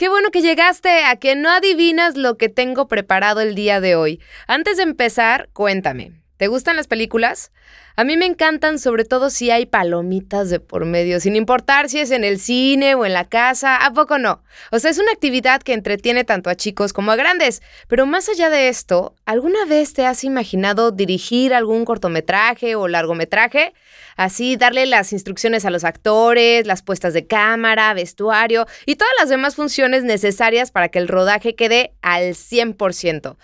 Qué bueno que llegaste a que no adivinas lo que tengo preparado el día de hoy. Antes de empezar, cuéntame, ¿te gustan las películas? A mí me encantan sobre todo si hay palomitas de por medio, sin importar si es en el cine o en la casa, ¿a poco no? O sea, es una actividad que entretiene tanto a chicos como a grandes. Pero más allá de esto, ¿alguna vez te has imaginado dirigir algún cortometraje o largometraje? Así, darle las instrucciones a los actores, las puestas de cámara, vestuario y todas las demás funciones necesarias para que el rodaje quede al 100%.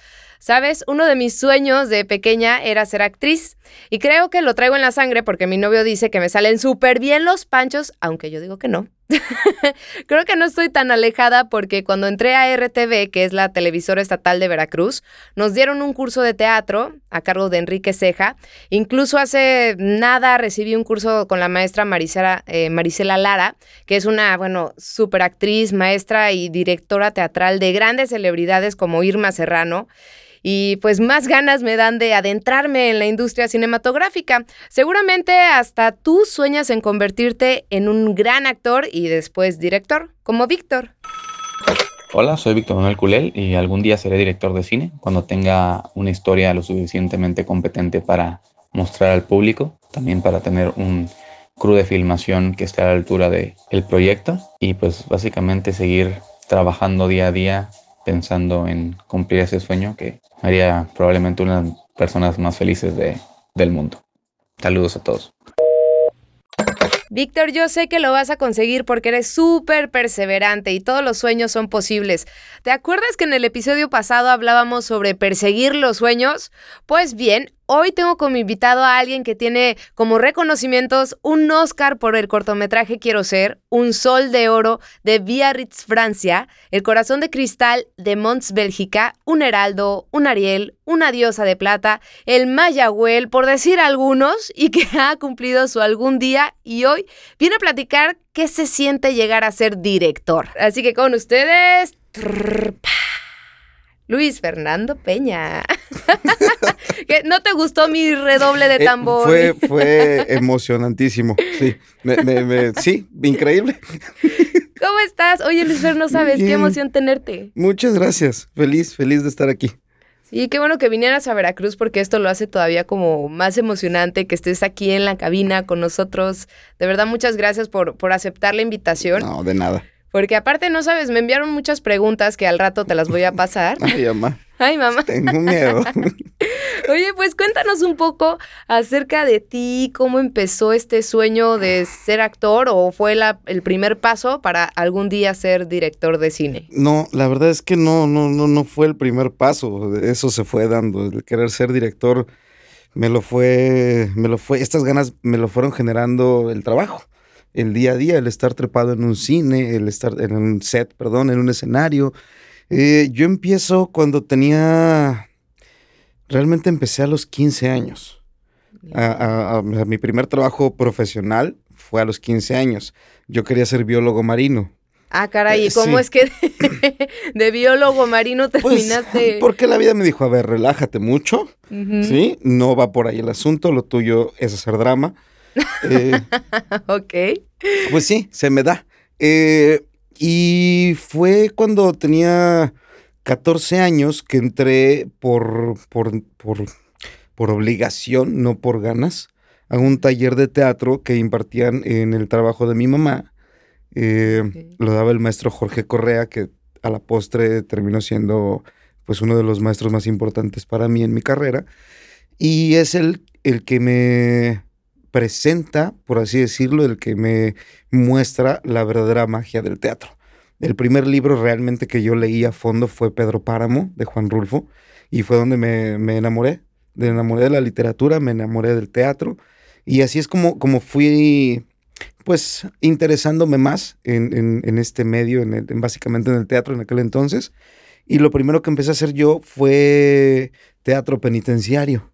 Sabes, uno de mis sueños de pequeña era ser actriz y creo que lo traigo en la sangre porque mi novio dice que me salen súper bien los panchos, aunque yo digo que no. Creo que no estoy tan alejada porque cuando entré a RTV, que es la televisora estatal de Veracruz, nos dieron un curso de teatro a cargo de Enrique Ceja. Incluso hace nada recibí un curso con la maestra Marisela, eh, Lara, que es una, bueno, super actriz, maestra y directora teatral de grandes celebridades como Irma Serrano y pues más ganas me dan de adentrarme en la industria cinematográfica. Seguramente hasta tú sueñas en convertirte en un gran actor y después director, como Víctor. Hola, soy Víctor Manuel Culel y algún día seré director de cine cuando tenga una historia lo suficientemente competente para mostrar al público, también para tener un crew de filmación que esté a la altura del el proyecto y pues básicamente seguir trabajando día a día pensando en cumplir ese sueño que haría probablemente una de las personas más felices del mundo. Saludos a todos. Víctor, yo sé que lo vas a conseguir porque eres súper perseverante y todos los sueños son posibles. ¿Te acuerdas que en el episodio pasado hablábamos sobre perseguir los sueños? Pues bien, Hoy tengo como invitado a alguien que tiene como reconocimientos un Oscar por el cortometraje Quiero Ser, un Sol de Oro de Biarritz, Francia, El Corazón de Cristal de Mons, Bélgica, un Heraldo, un Ariel, una Diosa de Plata, el Mayagüel, por decir algunos, y que ha cumplido su algún día y hoy viene a platicar qué se siente llegar a ser director. Así que con ustedes... Luis Fernando Peña. ¿No te gustó mi redoble de eh, tambor? fue, fue emocionantísimo. Sí, sí, increíble. ¿Cómo estás? Oye, Luis Fernando, no sabes, qué emoción tenerte. Muchas gracias. Feliz, feliz de estar aquí. Sí, qué bueno que vinieras a Veracruz porque esto lo hace todavía como más emocionante que estés aquí en la cabina con nosotros. De verdad, muchas gracias por, por aceptar la invitación. No, de nada. Porque aparte, no sabes, me enviaron muchas preguntas que al rato te las voy a pasar. Ay, mamá. Ay, mamá. Tengo miedo. Oye, pues cuéntanos un poco acerca de ti, cómo empezó este sueño de ser actor o fue la, el primer paso para algún día ser director de cine. No, la verdad es que no, no, no, no fue el primer paso. Eso se fue dando. El querer ser director me lo fue, me lo fue, estas ganas me lo fueron generando el trabajo el día a día, el estar trepado en un cine, el estar en un set, perdón, en un escenario. Eh, yo empiezo cuando tenía, realmente empecé a los 15 años. A, mi primer trabajo profesional fue a los 15 años. Yo quería ser biólogo marino. Ah, caray, ¿y cómo es que de, biólogo marino pues, terminaste? porque la vida me dijo, a ver, relájate mucho, ¿sí? No va por ahí el asunto, lo tuyo es hacer drama. Eh, ok. Pues sí, se me da. Eh, y fue cuando tenía 14 años que entré por, por, por, obligación, no por ganas, a un taller de teatro que impartían en el trabajo de mi mamá. Eh, lo daba el maestro Jorge Correa, que a la postre terminó siendo pues uno de los maestros más importantes para mí en mi carrera. Y es el, el que me presenta, por así decirlo, el que me muestra la verdadera magia del teatro. El primer libro realmente que yo leí a fondo fue Pedro Páramo, de Juan Rulfo, y fue donde me, me enamoré. Me enamoré de la literatura, me enamoré del teatro, y así es como, como fui, pues, interesándome más en, en, este medio, en, básicamente en el teatro en aquel entonces. Y lo primero que empecé a hacer yo fue teatro penitenciario.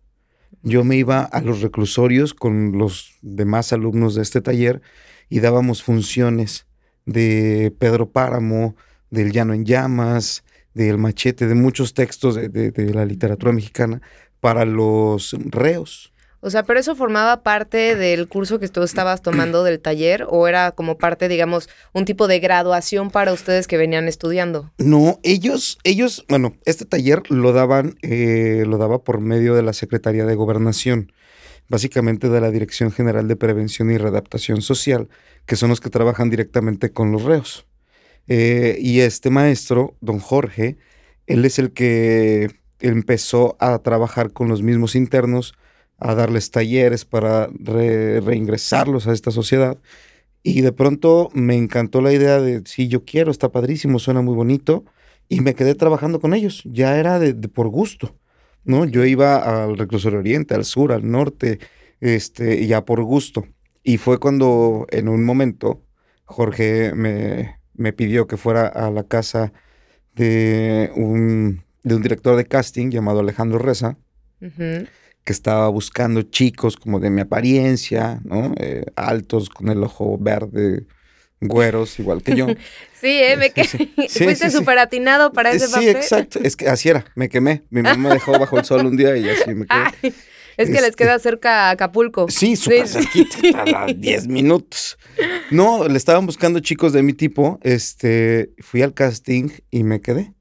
Yo me iba a los reclusorios con los demás alumnos de este taller y dábamos funciones de Pedro Páramo, del Llano en Llamas, del Machete, de muchos textos de, la literatura mexicana para los reos. O sea, pero eso formaba parte del curso que tú estabas tomando del taller o era como parte, digamos, un tipo de graduación para ustedes que venían estudiando. No, ellos, ellos, bueno, este taller lo daban, eh, lo daba por medio de la Secretaría de Gobernación, básicamente de la Dirección General de Prevención y Readaptación Social, que son los que trabajan directamente con los reos. Eh, y este maestro, don Jorge, él es el que empezó a trabajar con los mismos internos a darles talleres para reingresarlos a esta sociedad. Y de pronto me encantó la idea de, sí, yo quiero, está padrísimo, suena muy bonito. Y me quedé trabajando con ellos. Ya era de, por gusto, ¿no? Yo iba al reclusorio oriente, al sur, al norte, este, ya por gusto. Y fue cuando en un momento Jorge me, me pidió que fuera a la casa de un, de un director de casting llamado Alejandro Reza que estaba buscando chicos como de mi apariencia, ¿no? Eh, altos, con el ojo verde, güeros, igual que yo. sí, ¿eh? Me que... Fuiste súper atinado para ese papel. Sí, exacto. Es que así era, me quemé. Mi mamá me dejó bajo el sol un día y así me quedé. es que les este queda cerca a Acapulco. Sí, súper cerquita, a 10 minutos. No, le estaban buscando chicos de mi tipo. Este, fui al casting y me quedé.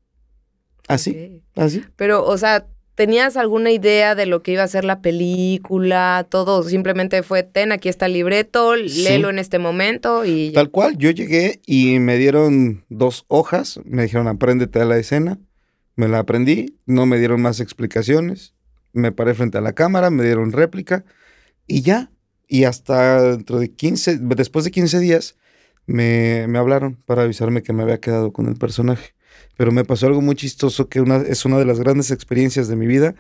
Así, así. Pero, o sea, ¿Tenías alguna idea de lo que iba a ser la película? Todo simplemente fue, ten, aquí está el libreto, léelo en este momento y... Tal cual, yo llegué y me dieron dos hojas, me dijeron, apréndete a la escena, me la aprendí, no me dieron más explicaciones, me paré frente a la cámara, me dieron réplica y ya. Y hasta dentro de 15, después de 15 días, me, me hablaron para avisarme que me había quedado con el personaje pero me pasó algo muy chistoso que una, es una de las grandes experiencias de mi vida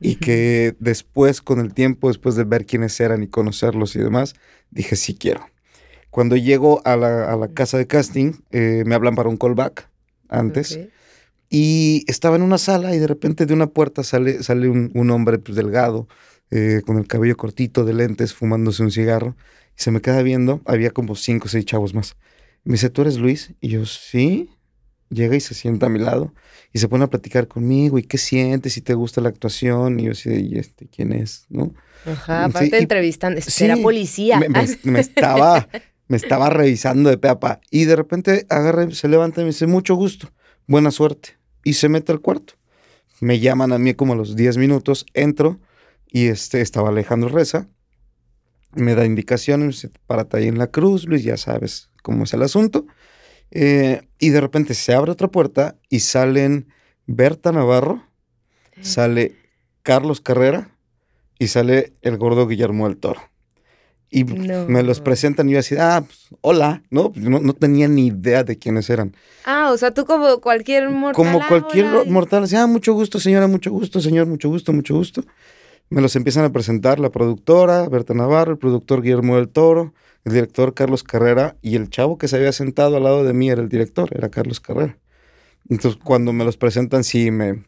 y que después, con el tiempo, después de ver quiénes eran y conocerlos y demás, dije, sí quiero. Cuando llego a la, casa de casting, eh, me hablan para un callback antes. Y estaba en una sala y de repente de una puerta sale, sale un, hombre pues, delgado, eh, con el cabello cortito, de lentes, fumándose un cigarro. Y se me queda viendo, había como cinco o seis chavos más. Me dice, ¿tú eres Luis? Y yo, sí llega y se sienta a mi lado y se pone a platicar conmigo y qué sientes, si te gusta la actuación y yo así, ¿y este quién es? ¿No? Ajá, aparte entrevistando, era policía. Me, estaba, me estaba revisando de peapa y de repente agarra, se levanta y me dice, mucho gusto, buena suerte. Y se mete al cuarto. Me llaman a mí como a los 10 minutos, entro y este, estaba Alejandro Reza. Me da indicaciones, párate ahí en la cruz, Luis, ya sabes cómo es el asunto. Eh, y de repente se abre otra puerta y salen Berta Navarro, sale Carlos Carrera y sale el gordo Guillermo del Toro. Y me los presentan y yo así, ah, pues, hola, ¿no? ¿no? ¿no? tenía ni idea de quiénes eran. Ah, o sea, tú como cualquier mortal. Como ah, cualquier mortal, decía, ah, mucho gusto, señora, mucho gusto, señor, mucho gusto, mucho gusto. Me los empiezan a presentar la productora, Berta Navarro, el productor Guillermo del Toro, el director Carlos Carrera y el chavo que se había sentado al lado de mí era el director, era Carlos Carrera. Entonces cuando me los presentan sí me,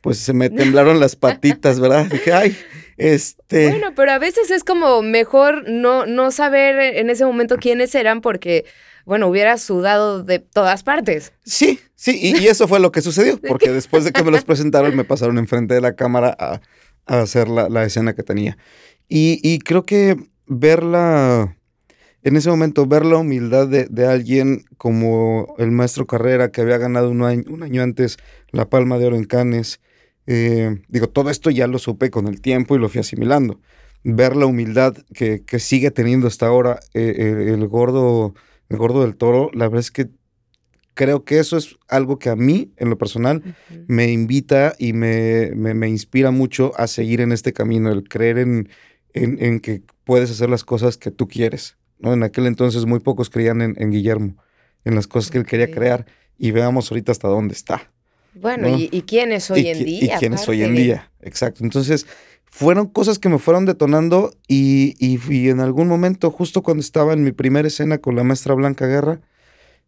pues se me temblaron las patitas, ¿verdad? Dije, ay, este... Bueno, pero a veces es como mejor no, no saber en ese momento quiénes eran porque, bueno, hubiera sudado de todas partes. Sí, sí, y, eso fue lo que sucedió, porque después de que me los presentaron me pasaron enfrente de la cámara a, hacer la, escena que tenía. Y, y creo que verla en ese momento ver la humildad de, alguien como el maestro Carrera, que había ganado un año, antes la Palma de Oro en Cannes, eh, digo, todo esto ya lo supe con el tiempo y lo fui asimilando. Ver la humildad que, sigue teniendo hasta ahora eh, el, gordo, el gordo del toro, la verdad es que creo que eso es algo que a mí, en lo personal, me invita y me, me, inspira mucho a seguir en este camino, el creer en, en que puedes hacer las cosas que tú quieres. ¿No? En aquel entonces muy pocos creían en, Guillermo. en las cosas que él quería crear y veamos ahorita hasta dónde está. Bueno, ¿no? y, y quién es hoy y, en día? Y quién es hoy en día, exacto. Entonces, fueron cosas que me fueron detonando y, y- y en algún momento, justo cuando estaba en mi primera escena con la maestra Blanca Guerra,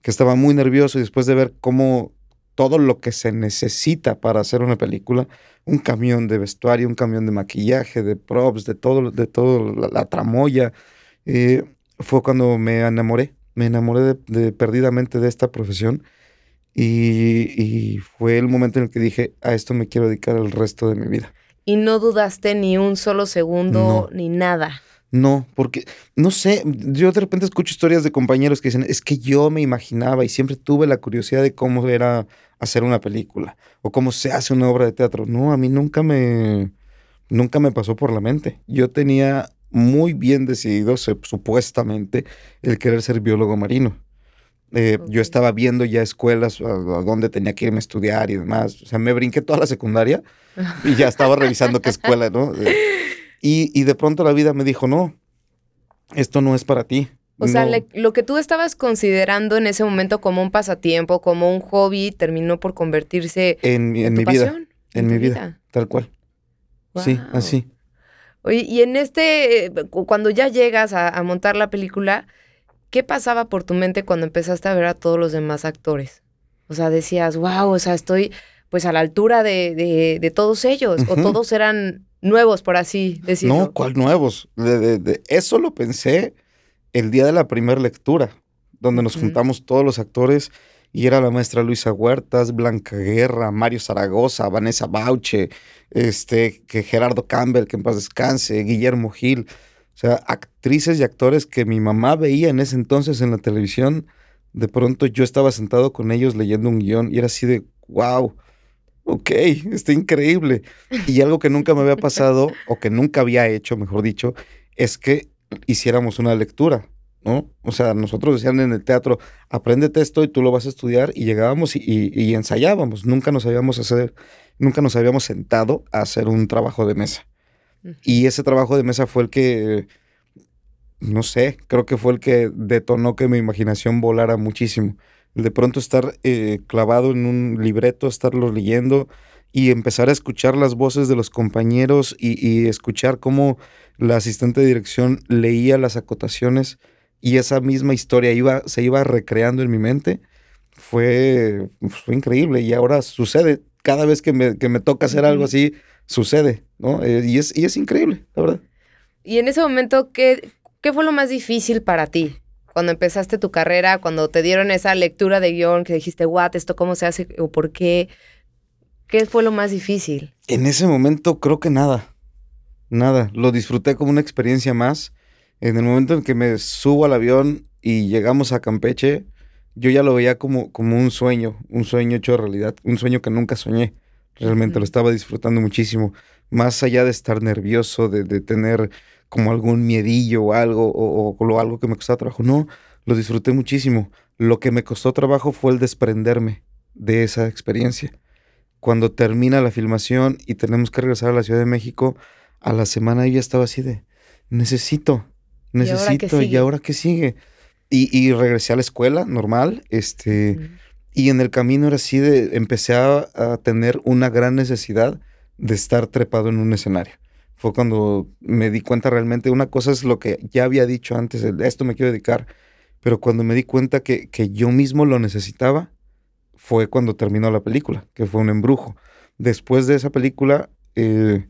que estaba muy nervioso y después de ver cómo todo lo que se necesita para hacer una película, un camión de vestuario, un camión de maquillaje, de props, de todo, de todo la, la tramoya, eh, fue cuando me enamoré, me enamoré de- de- perdidamente de esta profesión y, y fue el momento en el que dije, a esto me quiero dedicar el resto de mi vida. Y no dudaste ni un solo segundo No. ni nada. No, porque, no sé, yo de repente escucho historias de compañeros que dicen, es que yo me imaginaba y siempre tuve la curiosidad de cómo era hacer una película o cómo se hace una obra de teatro. No, a mí nunca me, nunca me pasó por la mente. Yo tenía muy bien decidido, supuestamente, el querer ser biólogo marino. Eh. Yo estaba viendo ya escuelas a, a dónde tenía que irme a estudiar y demás. O sea, me brinqué toda la secundaria y ya estaba revisando qué escuela, ¿no? Eh, y, y de pronto la vida me dijo, no, esto no es para ti. O sea, le- lo que tú estabas considerando en ese momento como un pasatiempo, como un hobby, terminó por convertirse en, mi- en tu mi vida, pasión, en mi vida, tal cual. Sí, así. Oye, y en este, eh, cu- cuando ya llegas a, a montar la película, ¿qué pasaba por tu mente cuando empezaste a ver a todos los demás actores? O sea, decías, wow, o sea, estoy pues a la altura de, de- de todos ellos, o todos eran nuevos, por así decirlo. No, ¿cuál nuevos? De, eso lo pensé el día de la primera lectura, donde nos juntamos todos los actores y era la maestra Luisa Huertas, Blanca Guerra, Mario Zaragoza, Vanessa Bauche, este, que Gerardo Campbell, que en paz descanse, Guillermo Gil. O sea, actrices y actores que mi mamá veía en ese entonces en la televisión. De pronto yo estaba sentado con ellos leyendo un guion y era así de, wow, ok, está increíble. Y algo que nunca me había pasado, o que nunca había hecho, mejor dicho, es que hiciéramos una lectura, ¿no? O sea, nosotros decían en el teatro, apréndete esto y tú lo vas a estudiar, y llegábamos y, y- y ensayábamos. Nunca nos habíamos hacer, nunca nos habíamos sentado a hacer un trabajo de mesa. Y ese trabajo de mesa fue el que, no sé, creo que fue el que detonó que mi imaginación volara muchísimo. De pronto estar eh, clavado en un libreto, estarlo leyendo y empezar a escuchar las voces de los compañeros y, y escuchar cómo la asistente de dirección leía las acotaciones y esa misma historia iba, se iba recreando en mi mente, fue, fue increíble y ahora sucede. Cada vez que me, que me toca hacer algo así, sucede, ¿no? Eh, y, es, y es increíble, la verdad. Y en ese momento, ¿qué, ¿qué fue lo más difícil para ti? Cuando empezaste tu carrera, cuando te dieron esa lectura de guion que dijiste, what, esto cómo se hace o por qué. ¿Qué fue lo más difícil? En ese momento creo que nada, nada. Lo disfruté como una experiencia más. En el momento en que me subo al avión y llegamos a Campeche, yo ya lo veía como, como un sueño, un sueño hecho realidad, un sueño que nunca soñé. Realmente lo estaba disfrutando muchísimo. Más allá de estar nervioso, de, de tener como algún miedillo o algo, o, o- algo que me costaba trabajo. No, lo disfruté muchísimo. Lo que me costó trabajo fue el desprenderme de esa experiencia. Cuando termina la filmación y tenemos que regresar a la Ciudad de México, a la semana yo ya estaba así de, necesito, ¿Y ahora qué necesito, ¿y ahora qué sigue? Y, y regresé a la escuela normal, este, y en el camino era así de, empecé a, a tener una gran necesidad de estar trepado en un escenario. Fue cuando me di cuenta realmente, una cosa es lo que ya había dicho antes, el, esto me quiero dedicar, pero cuando me di cuenta que, que yo mismo lo necesitaba, fue cuando terminó la película, que fue un embrujo. Después de esa película, eh,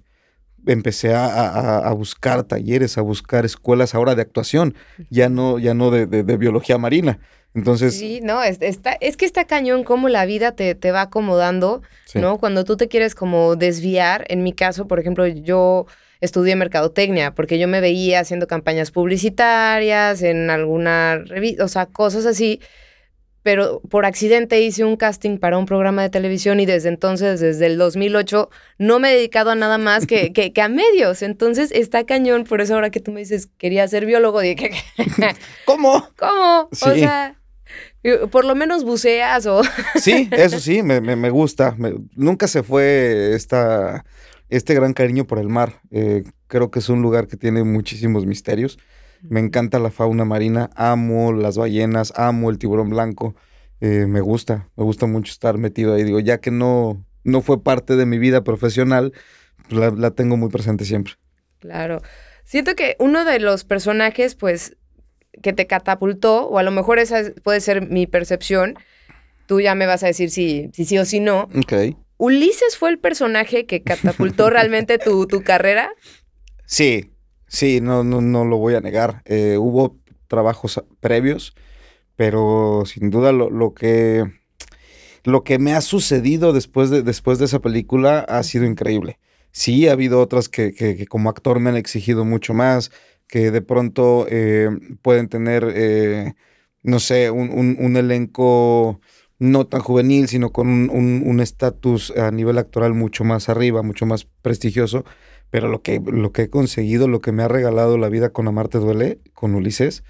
empecé a, a- a buscar talleres, a buscar escuelas ahora de actuación, ya no, ya no de, de- de biología marina. Entonces, Sí, no, es, está, es que está cañón cómo la vida te, te va acomodando, sí. ¿no? Cuando tú te quieres como desviar, en mi caso, por ejemplo, yo estudié mercadotecnia porque yo me veía haciendo campañas publicitarias en alguna revista, o sea, cosas así, pero por accidente hice un casting para un programa de televisión y desde entonces, desde el 2008, no me he dedicado a nada más que, que, que a medios. Entonces está cañón, por eso ahora que tú me dices, quería ser biólogo, dije, ¿Cómo? ¿cómo? O sea, por lo menos buceas o... Sí, eso sí, me, me- me gusta. Me- nunca se fue esta, este gran cariño por el mar. Eh, creo que es un lugar que tiene muchísimos misterios. Me encanta la fauna marina, amo las ballenas, amo el tiburón blanco. Eh, me gusta, me gusta mucho estar metido ahí. Digo, ya que no, no fue parte de mi vida profesional, pues la, tengo muy presente siempre. Claro. Siento que uno de los personajes, pues, que te catapultó, o a lo mejor esa puede ser mi percepción, tú ya me vas a decir si, si sí o si no. Ok. ¿Ulises fue el personaje que catapultó realmente tu, tu, carrera? Sí, sí, no, no, no lo voy a negar. Eh, hubo trabajos previos, pero sin duda lo, lo, que, lo que me ha sucedido después de, después de esa película ha sido increíble. Sí, ha habido otras que, que, como actor me han exigido mucho más, que de pronto eh, pueden tener, eh, no sé, un, un, un elenco no tan juvenil, sino con un estatus a nivel actoral mucho más arriba, mucho más prestigioso. Pero lo que, lo que he conseguido, lo que me ha regalado la vida con Amarte Duele, con Ulises,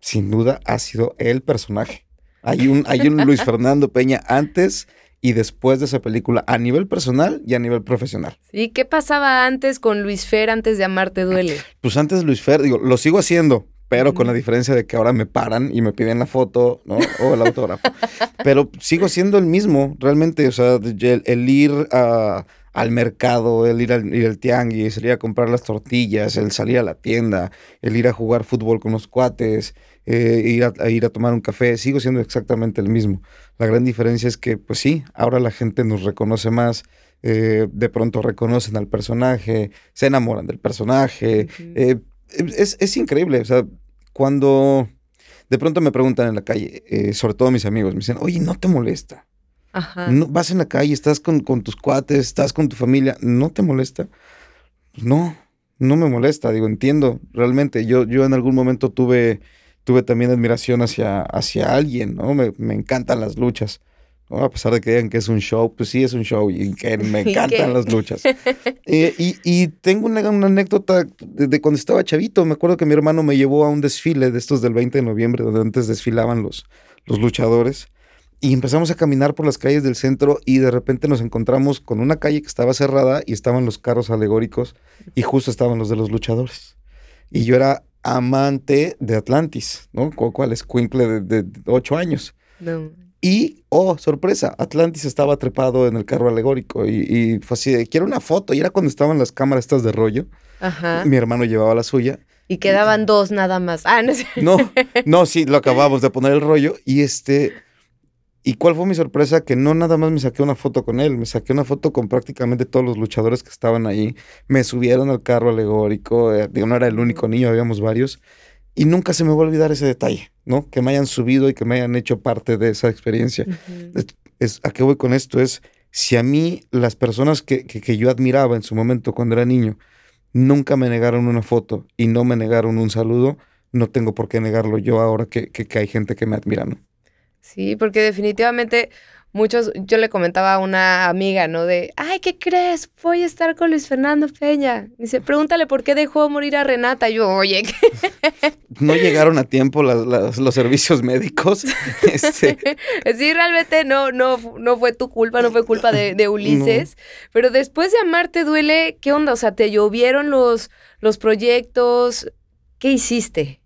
sin duda ha sido el personaje. Hay un, hay un Luis Fernando Peña antes y después de esa película, a nivel personal y a nivel profesional. ¿Y qué pasaba antes con Luis Fer antes de Amarte Duele? Pues antes Luis Fer, digo, lo sigo haciendo, pero con la diferencia de que ahora me paran y me piden la foto, ¿no? O el autógrafo. pero sigo siendo el mismo, realmente, o sea, el, ir al mercado, el ir al, ir al tianguis, el ir a comprar las tortillas, el salir a la tienda, el ir a jugar fútbol con los cuates, eh, ir, a, ir a tomar un café, sigo siendo exactamente el mismo. La gran diferencia es que, pues sí, ahora la gente nos reconoce más, eh, de pronto reconocen al personaje, se enamoran del personaje. Eh, es, es, increíble, o sea, cuando de pronto me preguntan en la calle, sobre todo mis amigos, me dicen, oye, ¿no te molesta? Ajá. No, vas en la calle, estás con, tus cuates, estás con tu familia, ¿no te molesta? No, no me molesta, digo, entiendo, realmente, yo, yo en algún momento tuve, tuve también admiración hacia, hacia alguien, ¿no? Me, me encantan las luchas. A pesar de que digan que es un show, pues sí es un show y que me encantan las luchas. Eh, y, tengo una, anécdota de, cuando estaba chavito. Me acuerdo que mi hermano me llevó a un desfile de estos del 20 de noviembre, donde antes desfilaban los, los luchadores. Y empezamos a caminar por las calles del centro y de repente nos encontramos con una calle que estaba cerrada y estaban los carros alegóricos y justo estaban los de los luchadores. Y yo era amante de Atlantis, ¿no? ¿Cuál es? Cuincle de, ocho años. No. Y, oh, sorpresa, Atlantis estaba trepado en el carro alegórico y, fue así de, quiero una foto. Y era cuando estaban las cámaras estas de rollo. Ajá. Mi hermano llevaba la suya. Y quedaban dos nada más. Ah, no, no, no, sí, lo acabamos de poner el rollo. Y este, ¿y cuál fue mi sorpresa? Que no nada más me saqué una foto con él, me saqué una foto con prácticamente todos los luchadores que estaban ahí. Me subieron al carro alegórico, eh, digo, no era el único niño, habíamos varios. Y nunca se me va a olvidar ese detalle, ¿no? Que me hayan subido y que me hayan hecho parte de esa experiencia. es, ¿A qué voy con esto? Es, si a mí las personas que, que, yo admiraba en su momento cuando era niño nunca me negaron una foto y no me negaron un saludo, no tengo por qué negarlo yo ahora que, que hay gente que me admira, ¿no? Sí, porque definitivamente muchos, yo le comentaba a una amiga, ¿no? De, ay, ¿qué crees? Voy a estar con Luis Fernando Peña. Dice, pregúntale por qué dejó morir a Renata. yo, oye. No llegaron a tiempo los servicios médicos. Este. Sí, realmente no, no, no fue tu culpa, no fue culpa de, Ulises. Pero después de Amarte Duele, ¿qué onda? O sea, ¿te llovieron los, los proyectos? ¿Qué hiciste?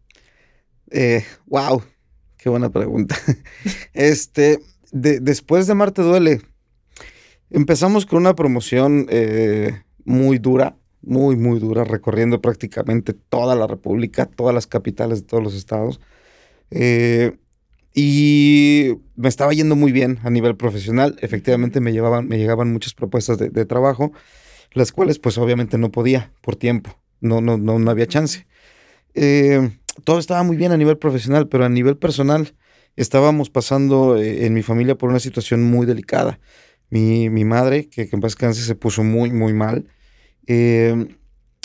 Eh, wow, buena pregunta. Este, después de Marte Duele, empezamos con una promoción eh, muy dura, muy, muy dura, recorriendo prácticamente toda la República, todas las capitales de todos los estados. Eh, y me estaba yendo muy bien a nivel profesional. Efectivamente me, llevaban, me llegaban muchas propuestas de, trabajo, las cuales pues obviamente no podía por tiempo, no, no, no, no había chance. Eh, todo estaba muy bien a nivel profesional, pero a nivel personal estábamos pasando eh, en mi familia por una situación muy delicada. Mi, madre, que, en paz se puso muy, muy mal. Em,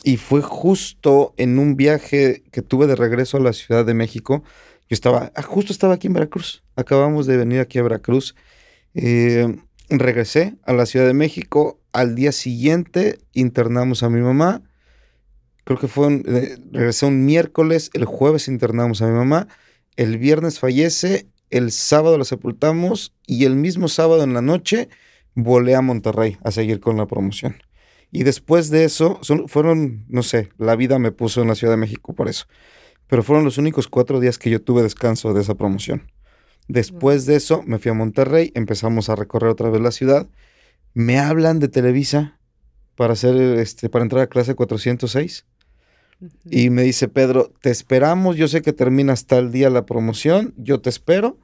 y fue justo en un viaje que tuve de regreso a la Ciudad de México. Yo estaba, ah, justo estaba aquí en Veracruz. Acabamos de venir aquí a Veracruz. Em, regresé a la Ciudad de México. Al día siguiente internamos a mi mamá. Creo que fue, eh, regresé un miércoles, el jueves internamos a mi mamá el viernes fallece, el sábado lo sepultamos y el mismo sábado en la noche volé a Monterrey a seguir con la promoción. Y después de eso, fueron, no sé, la vida me puso en la Ciudad de México por eso. pero fueron los únicos cuatro días que yo tuve descanso de esa promoción. Después de eso me fui a Monterrey, empezamos a recorrer otra vez la ciudad. Me hablan de Televisa para hacer este para entrar a clase 406 y me dice Pedro, te esperamos, yo sé que termina hasta el día la promoción, yo te espero.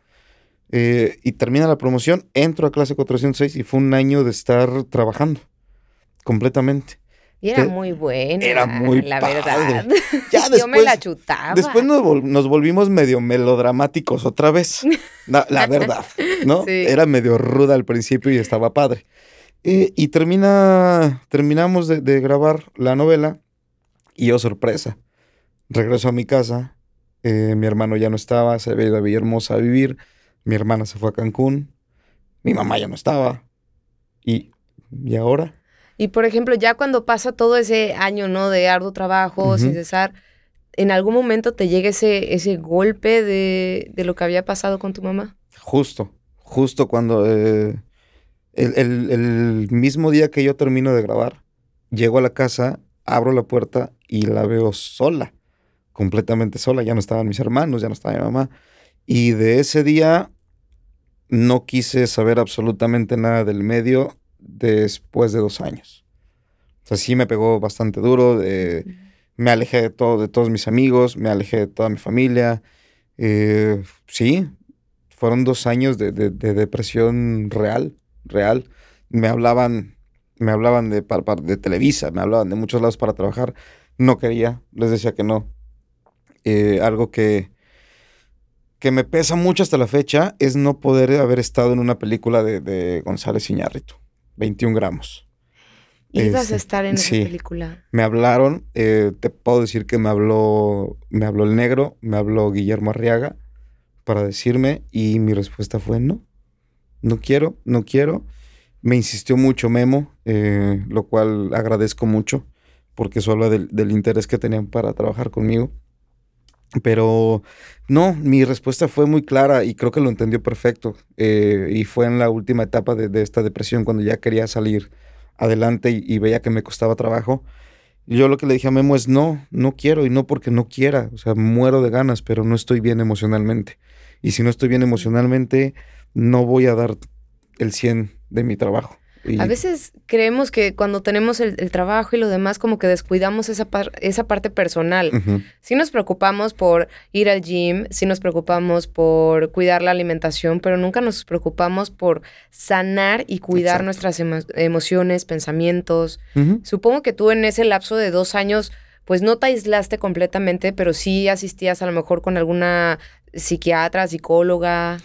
Eh, y termina la promoción, entro a clase 406 y fue un año de estar trabajando completamente. Y era muy buena. Era muy La padre. verdad. Ya Yo me después- la chutaba. Después nos, vol- nos volvimos medio melodramáticos otra vez. La, la verdad, ¿no? Sí. Era medio ruda al principio y estaba padre. Eh, y termina, terminamos de, de grabar la novela y yo sorpresa. Regreso a mi casa, eh, mi hermano ya no estaba, se había ido a Villahermosa a vivir, mi hermana se fue a Cancún, mi mamá ya no estaba. ¿Y, ¿y ahora? Y por ejemplo, ya cuando pasa todo ese año, ¿no? De arduo trabajo, sin cesar, ¿en algún momento te llega ese, ese golpe de, de lo que había pasado con tu mamá? Justo, justo cuando eh, el, el- el mismo día que yo termino de grabar, llego a la casa, abro la puerta y la veo sola, completamente sola. Ya no estaban mis hermanos, ya no estaba mi mamá. Y de ese día no quise saber absolutamente nada del medio después de dos años. O sea, sí me pegó bastante duro. de- me alejé de todo, de todos mis amigos, me alejé de toda mi familia. Eh, sí, fueron dos años de, de- de depresión real, real. Me hablaban, me hablaban de, pa- pa- de Televisa, me hablaban de muchos lados para trabajar. No quería, les decía que no. Eh, algo que, que me pesa mucho hasta la fecha es no poder haber estado en una película de, de González Iñárritu, 21 gramos. Ibas Este, a estar en sí. esa película. Me hablaron, eh, te puedo decir que me habló, me habló el negro, me habló Guillermo Arriaga para decirme y mi respuesta fue no, no quiero, no quiero. Me insistió mucho Memo, eh, lo cual agradezco mucho porque eso habla del, del interés que tenían para trabajar conmigo. Pero no, mi respuesta fue muy clara y creo que lo entendió perfecto. eh, y fue en la última etapa de, de esta depresión cuando ya quería salir adelante y, y veía que me costaba trabajo. Yo lo que le dije a Memo es no, no quiero y no porque no quiera, o sea, muero de ganas, pero no estoy bien emocionalmente. Y si no estoy bien emocionalmente, no voy a dar el 100 de mi trabajo. Y- A veces creemos que cuando tenemos el, el trabajo y lo demás, como que descuidamos esa, par- esa parte personal. Ujú, Sí nos preocupamos por ir al gym, sí nos preocupamos por cuidar la alimentación, pero nunca nos preocupamos por sanar y cuidar Exacto. nuestras emo- emociones, pensamientos. Supongo que tú en ese lapso de dos años, pues no te aislaste completamente, pero sí asistías a lo mejor con alguna psiquiatra, psicóloga,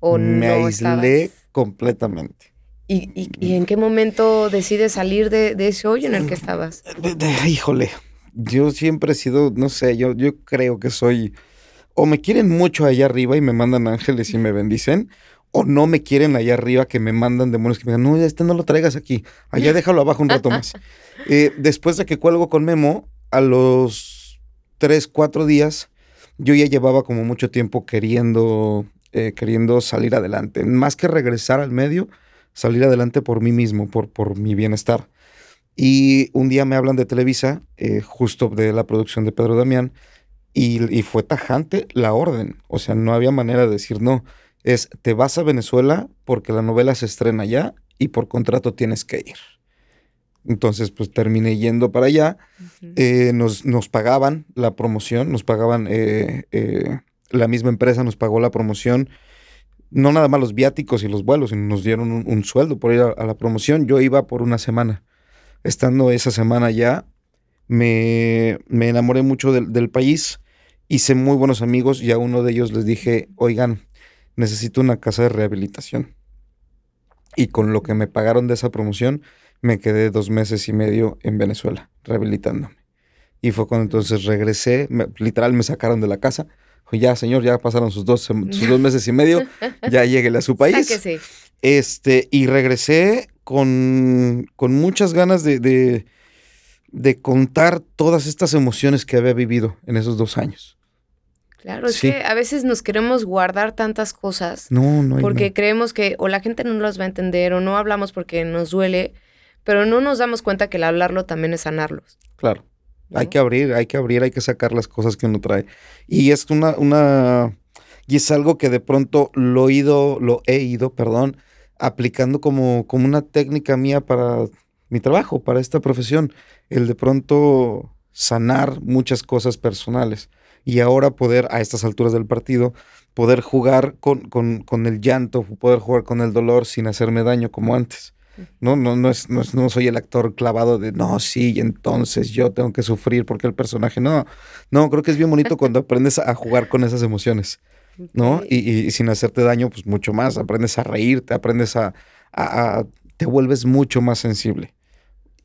o Me no aislé estabas? completamente. ¿Y, y, y en qué momento decides salir de, de ese hoyo en el que estabas? De- de- Híjole, yo siempre he sido, no sé, yo, yo creo que soy, o me quieren mucho allá arriba y me mandan ángeles y me bendicen, o no me quieren allá arriba que me mandan demonios que me digan, no, este no lo traigas aquí, allá déjalo abajo un rato más. Eh, después de que cuelgo con Memo, a los tres, cuatro días, yo ya llevaba como mucho tiempo queriendo, eh, queriendo salir adelante, más que regresar al medio, salir adelante por mí mismo, por, por mi bienestar. Y un día me hablan de Televisa, eh, justo de la producción de Pedro Damián, y, y fue tajante la orden. O sea, no había manera de decir no. Es, te vas a Venezuela porque la novela se estrena allá y por contrato tienes que ir. Entonces, pues terminé yendo para allá. Eh, nos, nos pagaban la promoción, nos pagaban, eh, la misma empresa nos pagó la promoción. No nada más los viáticos y los vuelos, sino nos dieron un, sueldo por ir a, a la promoción. Yo iba por una semana. Estando esa semana ya, me, me enamoré mucho del, del país. Hice muy buenos amigos y a uno de ellos les dije, oigan, necesito una casa de rehabilitación. Y con lo que me pagaron de esa promoción, me quedé dos meses y medio en Venezuela, rehabilitándome. Y fue cuando entonces regresé, me- literal me sacaron de la casa. Ya, señor, ya pasaron sus dos, sus dos meses y medio, ya lleguele a su país. Sáquese. Este, y regresé con, con muchas ganas de, de, de contar todas estas emociones que había vivido en esos dos años. Claro, es que a veces nos queremos guardar tantas cosas No, no hay porque no. creemos que o la gente no las va a entender o no hablamos porque nos duele, pero no nos damos cuenta que el hablarlo también es sanarlos. Claro, Hay que abrir, hay que abrir, hay que sacar las cosas que uno trae. Y es una, una, y es algo que de pronto lo he ido, lo he ido, perdón, aplicando como, como una técnica mía para mi trabajo, para esta profesión. El de pronto sanar muchas cosas personales. Y ahora poder, a estas alturas del partido, poder jugar con, con, con el llanto, poder jugar con el dolor sin hacerme daño como antes. No, no, no, es, no, soy el actor clavado de no, sí, y entonces yo tengo que sufrir porque el personaje. No, no, creo que es bien bonito cuando aprendes a jugar con esas emociones, ¿no? Y, sin hacerte daño, pues mucho más. Aprendes a reírte, aprendes a, a, te vuelves mucho más sensible.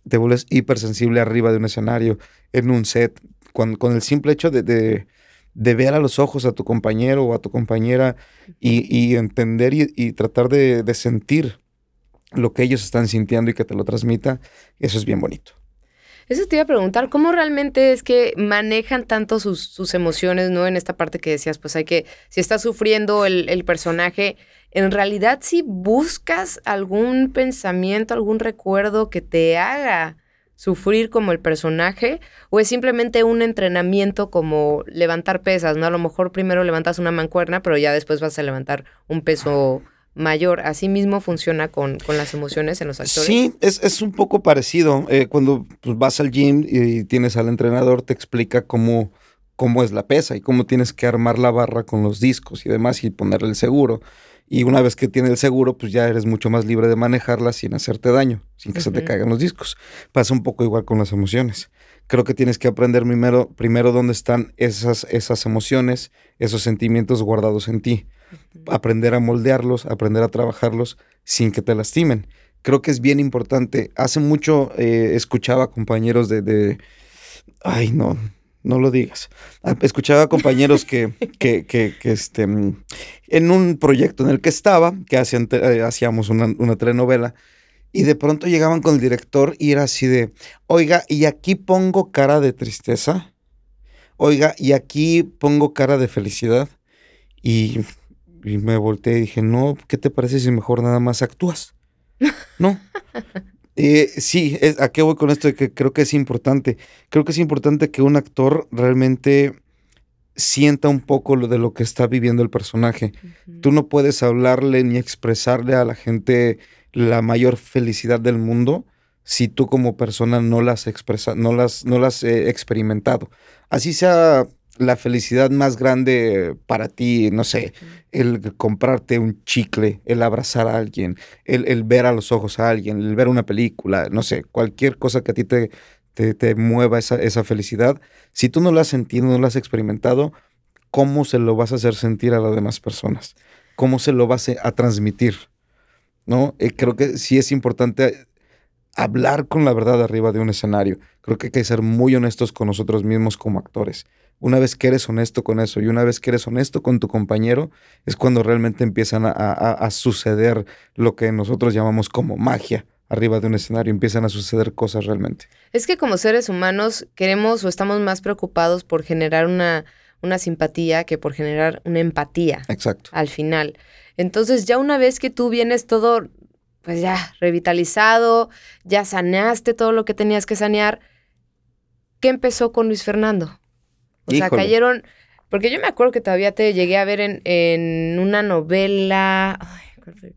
Te vuelves hipersensible arriba de un escenario, en un set, con, con el simple hecho de, de, de, ver a los ojos a tu compañero o a tu compañera y, y entender y, y tratar de, de sentir lo que ellos están sintiendo y que te lo transmita, eso es bien bonito. Eso te iba a preguntar, ¿cómo realmente es que manejan tanto sus, emociones, ¿no? En esta parte que decías, pues hay que, si está sufriendo el, personaje, en realidad si buscas algún pensamiento, algún recuerdo que te haga sufrir como el personaje, o es simplemente un entrenamiento como levantar pesas, ¿no? A lo mejor primero levantas una mancuerna, pero ya después vas a levantar un peso mayor. Así mismo funciona con, las emociones en los actores. Sí, es, un poco parecido. Eh, cuando pues, vas al gym y tienes al entrenador, te explica cómo, cómo es la pesa y cómo tienes que armar la barra con los discos y demás y ponerle el seguro. Y una vez que tiene el seguro, pues ya eres mucho más libre de manejarla sin hacerte daño, sin que se te caigan los discos. Pasa un poco igual con las emociones. Creo que tienes que aprender primero, primero dónde están esas, esas emociones, esos sentimientos guardados en ti aprender a moldearlos, aprender a trabajarlos sin que te lastimen. Creo que es bien importante. Hace mucho eh, escuchaba compañeros de, Ay, no, no lo digas. Ah, escuchaba compañeros que, que, que, este, en un proyecto en el que estaba, que hacían, eh, hacíamos una, una telenovela, y de pronto llegaban con el director y era así de, oiga, y aquí pongo cara de tristeza, oiga, y aquí pongo cara de felicidad. Y y me volteé y dije, no, ¿qué te parece si mejor nada más actúas? No. Eh, sí, ¿a qué voy con esto? Que creo que es importante. Creo que es importante que un actor realmente sienta un poco lo de lo que está viviendo el personaje. Tú no puedes hablarle ni expresarle a la gente la mayor felicidad del mundo si tú como persona no las expresa, no las, no las has experimentado. Así sea la felicidad más grande para ti, no sé, el comprarte un chicle, el abrazar a alguien, el, ver a los ojos a alguien, el ver una película, no sé, cualquier cosa que a ti te, te, mueva esa, esa, felicidad, si tú no lo has sentido, no lo has experimentado, ¿cómo se lo vas a hacer sentir a las demás personas? ¿Cómo se lo vas a transmitir? ¿No? Eh, creo que sí es importante hablar con la verdad arriba de un escenario. Creo que hay que ser muy honestos con nosotros mismos como actores. Una vez que eres honesto con eso y una vez que eres honesto con tu compañero, es cuando realmente empiezan a, suceder lo que nosotros llamamos como magia arriba de un escenario, empiezan a suceder cosas realmente. Es que como seres humanos queremos o estamos más preocupados por generar una, una simpatía que por generar una empatía. Exacto. Al final. Entonces ya una vez que tú vienes todo, pues ya revitalizado, ya saneaste todo lo que tenías que sanear, ¿qué empezó con Luis Fernando? O sea, cayeron. Porque yo me acuerdo que todavía te llegué a ver en, en una novela. Ay,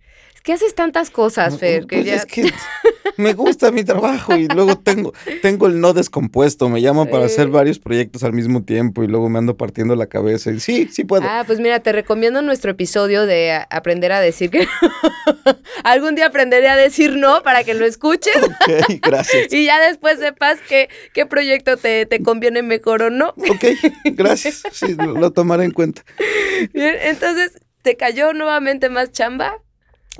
que haces tantas cosas, Fer. que pues Es que me gusta mi trabajo y luego tengo, tengo el no descompuesto. Me llaman para hacer varios proyectos al mismo tiempo y luego me ando partiendo la cabeza. Y sí, sí puedo. Ah, pues mira, te recomiendo nuestro episodio de aprender a decir que algún día aprenderé a decir no para que lo escuches. Ok, gracias. y ya después sepas qué, qué proyecto te, te conviene mejor o no. Ok, gracias. Sí, lo tomaré en cuenta. Bien, entonces, ¿te cayó nuevamente más chamba?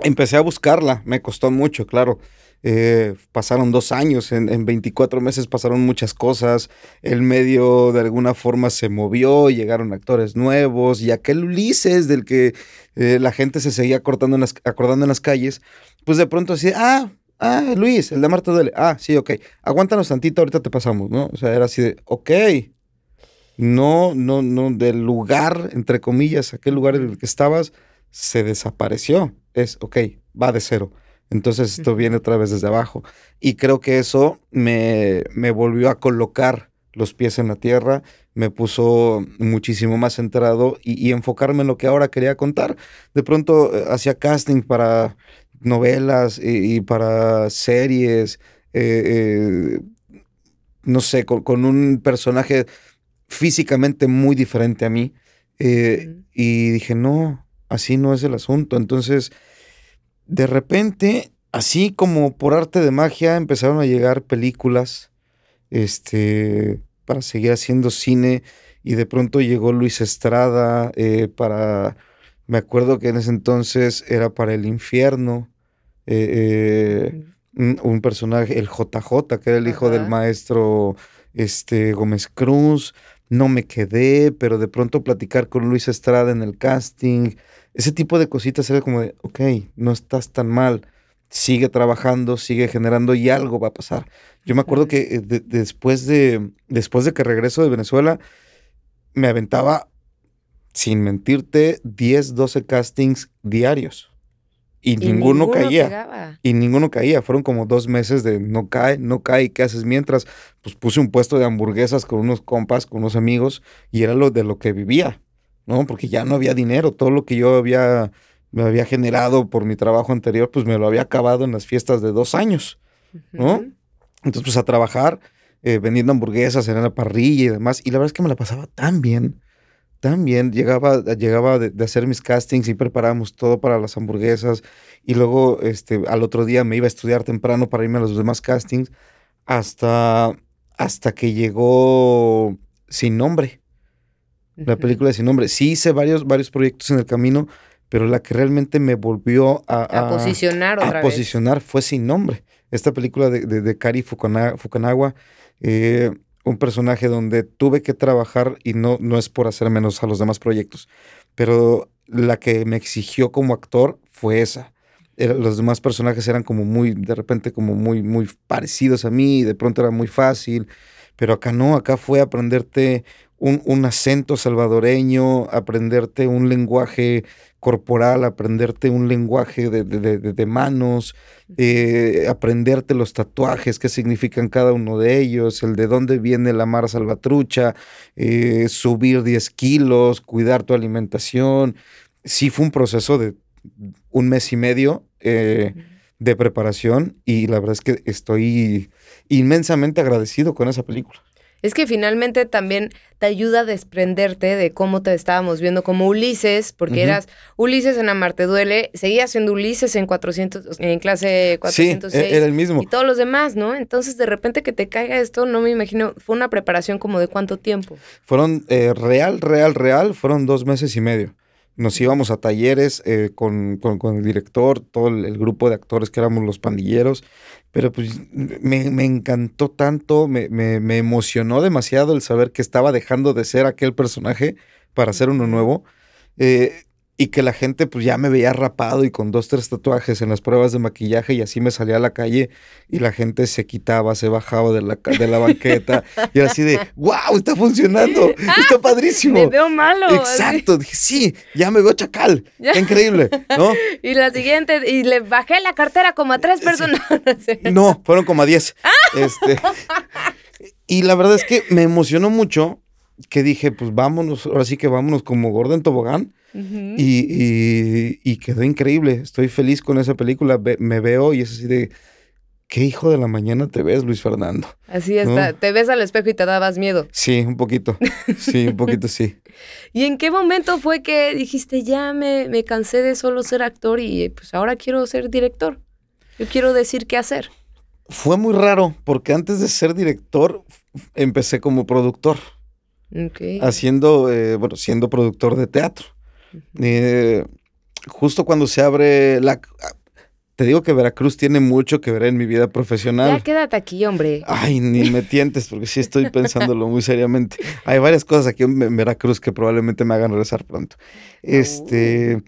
Empecé a buscarla, me costó mucho, claro. Eh, pasaron dos años, en, en, 24 meses pasaron muchas cosas, el medio de alguna forma se movió, llegaron actores nuevos y aquel Ulises del que eh, la gente se seguía acordando en, las, acordando en las calles, pues de pronto así, ah, ah, Luis, el de Marta Duele, ah, sí, ok, aguántanos tantito, ahorita te pasamos, ¿no? O sea, era así de, ok, no, no, no, del lugar, entre comillas, aquel lugar en el que estabas, se desapareció, es, ok, va de cero entonces esto viene otra vez desde abajo. Y creo que eso me, me volvió a colocar los pies en la tierra, me puso muchísimo más centrado y, enfocarme en lo que ahora quería contar. De pronto eh, hacía casting para novelas y, para series, eh, eh, no sé, con, un personaje físicamente muy diferente a mí. Y dije, no, así no es el asunto. Entonces, de repente, así como por arte de magia, empezaron a llegar películas este, para seguir haciendo cine y de pronto llegó Luis Estrada eh, para, me acuerdo que en ese entonces era para el infierno, eh, eh, un, personaje, el JJ, que era el hijo del maestro este, Gómez Cruz, no me quedé, pero de pronto platicar con Luis Estrada en el casting, ese tipo de cositas era como de, ok, no estás tan mal sigue trabajando, sigue generando y algo va a pasar. Yo me acuerdo que eh, después, de, después de que regreso de Venezuela, me aventaba, sin mentirte, 10, 12 castings diarios. Y, ninguno, caía. Y ninguno caía. Fueron como dos meses de no cae, no cae. ¿Qué haces mientras? Pues puse un puesto de hamburguesas con unos compas, con unos amigos, y era lo de lo que vivía, ¿no? Porque ya no había dinero. Todo lo que yo había me había generado por mi trabajo anterior, pues me lo había acabado en las fiestas de dos años, ¿no? Entonces, pues a trabajar, eh, vendiendo hamburguesas en la parrilla y demás. Y la verdad es que me la pasaba tan bien, tan bien. Llegaba, llegaba de, hacer mis castings y preparábamos todo para las hamburguesas. Y luego, este, al otro día me iba a estudiar temprano para irme a los demás castings. Hasta, hasta que llegó Sin Nombre. La película de Sin Nombre. Sí hice varios, varios proyectos en el camino, pero la que realmente me volvió a, a, posicionar otra a posicionar fue Sin Nombre. Esta película de, de, Kari Fukunaga, eh, un personaje donde tuve que trabajar y no, no es por hacer menos a los demás proyectos, pero la que me exigió como actor fue esa. los demás personajes eran como muy, de repente como muy, muy parecidos a mí, y de pronto era muy fácil, pero acá no, acá fue aprenderte un, un acento salvadoreño, aprenderte un lenguaje corporal, aprenderte un lenguaje de, manos, eh, aprenderte los tatuajes, qué significan cada uno de ellos, el de dónde viene la mar salvatrucha, eh, subir 10 kilos, cuidar tu alimentación. Sí fue un proceso de un mes y medio eh, de preparación y la verdad es que estoy inmensamente agradecido con esa película. Es que finalmente también te ayuda a desprenderte de cómo te estábamos viendo como Ulises, porque eras Ulises en Amarte Duele, seguías siendo Ulises en 400, en clase 406. Sí, e-, era el mismo. Y todos los demás, ¿no? Entonces, de repente que te caiga esto, no me imagino, fue una preparación como de cuánto tiempo. Fueron eh, real, real, real, fueron dos meses y medio nos íbamos a talleres eh, con, el director, todo el, grupo de actores que éramos los pandilleros, pero pues me, encantó tanto, me, me, emocionó demasiado el saber que estaba dejando de ser aquel personaje para ser uno nuevo. Eh, y que la gente pues ya me veía rapado y con dos, tres tatuajes en las pruebas de maquillaje y así me salía a la calle y la gente se quitaba, se bajaba de la, de la banqueta y era así de, wow, está funcionando, está padrísimo. Me veo malo. Exacto, dije, sí, ya me veo chacal, increíble, ¿no? y la siguiente, y le bajé la cartera como a tres personas. no, fueron como a diez. este, y la verdad es que me emocionó mucho que dije, pues vámonos, ahora sí que vámonos como Gordon Tobogán y, quedó increíble. Estoy feliz con esa película. me veo y es así de. ¿Qué hijo de la mañana te ves, Luis Fernando? Así está. Te ves al espejo y te dabas miedo. Sí, un poquito. Sí, un poquito sí. ¿Y en qué momento fue que dijiste, ya me, me cansé de solo ser actor y pues ahora quiero ser director? Yo quiero decir qué hacer. Fue muy raro, porque antes de ser director, empecé como productor. Haciendo, eh, bueno, siendo productor de teatro. Eh, justo cuando se abre la... Te digo que Veracruz tiene mucho que ver en mi vida profesional. Ya quédate aquí, hombre. Ay, ni me tientes, porque sí estoy pensándolo muy seriamente. Hay varias cosas aquí en Veracruz que probablemente me hagan regresar pronto. Este.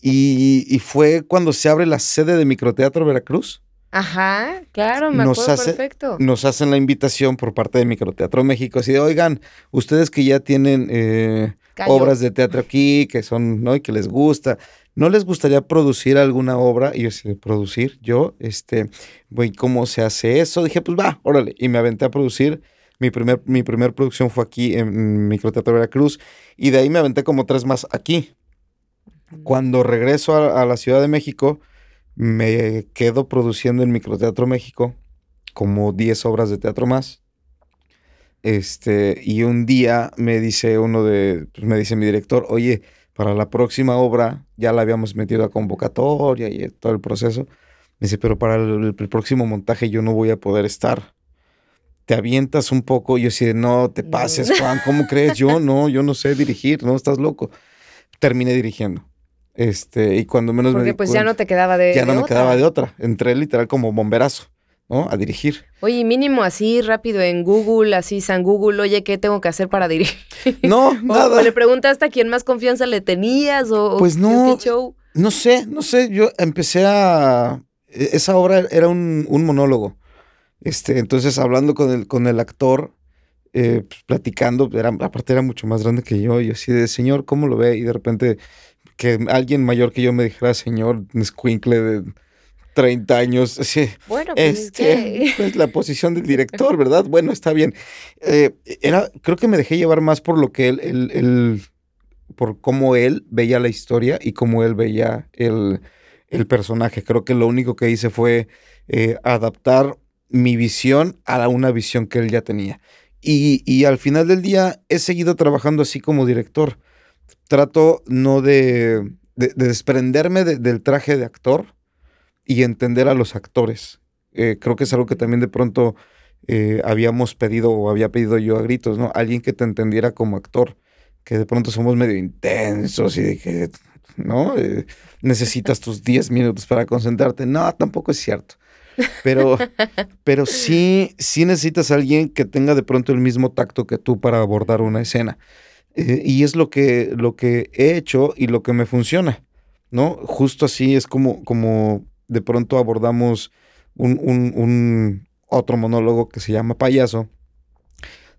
Y, fue cuando se abre la sede de Microteatro Veracruz. Ajá, claro, me nos acuerdo perfecto. Nos hacen la invitación por parte de Microteatro México, así de, oigan, ustedes que ya tienen eh, obras de teatro aquí, que son, ¿no? Y que les gusta. ¿No les gustaría producir alguna obra? Y yo decía, producir, yo, este, güey, ¿cómo se hace eso? Dije, pues va, órale. Y me aventé a producir Mi primer, mi producción fue aquí en Microteatro Veracruz y de ahí me aventé como tres más aquí. Cuando regreso a, a la Ciudad de México, me quedo produciendo en Microteatro México como 10 obras de teatro más. Este, y un día me dice uno de, pues, me dice mi director, oye, para la próxima obra ya la habíamos metido a convocatoria y todo el proceso. Me dice, pero para el, próximo montaje yo no voy a poder estar. Te avientas un poco. Y yo decía, no te pases, Juan, ¿cómo crees? Yo no, yo no sé dirigir, no, estás loco. Terminé dirigiendo. Este, y cuando menos Porque pues ya no te quedaba de Ya no me quedaba de otra. Entré literal como bomberazo. ¿No? A dirigir. Oye, mínimo así rápido en Google, así San Google, oye, ¿qué tengo que hacer para dirigir? No, nada. O le preguntaste a quién más confianza le tenías o pues no, No sé, no sé, yo empecé a e, esa obra era un, monólogo. Este, entonces hablando con el con el actor eh, pues, platicando, era, aparte era mucho más grande que yo, y así de, señor, ¿cómo lo ve? Y de repente que alguien mayor que yo me dijera, señor, un squinkle de 30 años. Sí. Bueno, pues es, que... es la posición del director, ¿verdad? Bueno, está bien. Eh, era, creo que me dejé llevar más por lo que él, él, por cómo él veía la historia y cómo él veía el, el personaje. Creo que lo único que hice fue eh, adaptar mi visión a una visión que él ya tenía. Y, y, al final del día he seguido trabajando así como director. Trato no de, de, desprenderme del traje de actor, y entender a los actores. Eh, creo que es algo que también de pronto eh, habíamos pedido o había pedido yo a gritos, ¿no? Alguien que te entendiera como actor, que de pronto somos medio intensos y de que, ¿no? Eh, necesitas tus 10 minutos para concentrarte. No, tampoco es cierto. Pero, pero sí, sí necesitas a alguien que tenga de pronto el mismo tacto que tú para abordar una escena. y es lo que, lo que he hecho y lo que me funciona, ¿no? Justo así es como, como de pronto abordamos un, otro monólogo que se llama Payaso,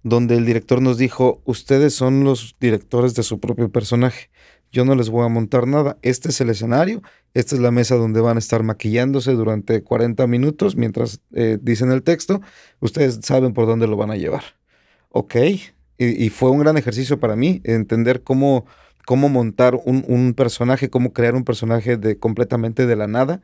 donde el director nos dijo, ustedes son los directores de su propio personaje, yo no les voy a montar nada, este es el escenario, esta es la mesa donde van a estar maquillándose durante 40 minutos mientras eh, dicen el texto, ustedes saben por dónde lo van a llevar. Ok, y, fue un gran ejercicio para mí entender cómo, cómo montar un, un, personaje, cómo crear un personaje de completamente de la nada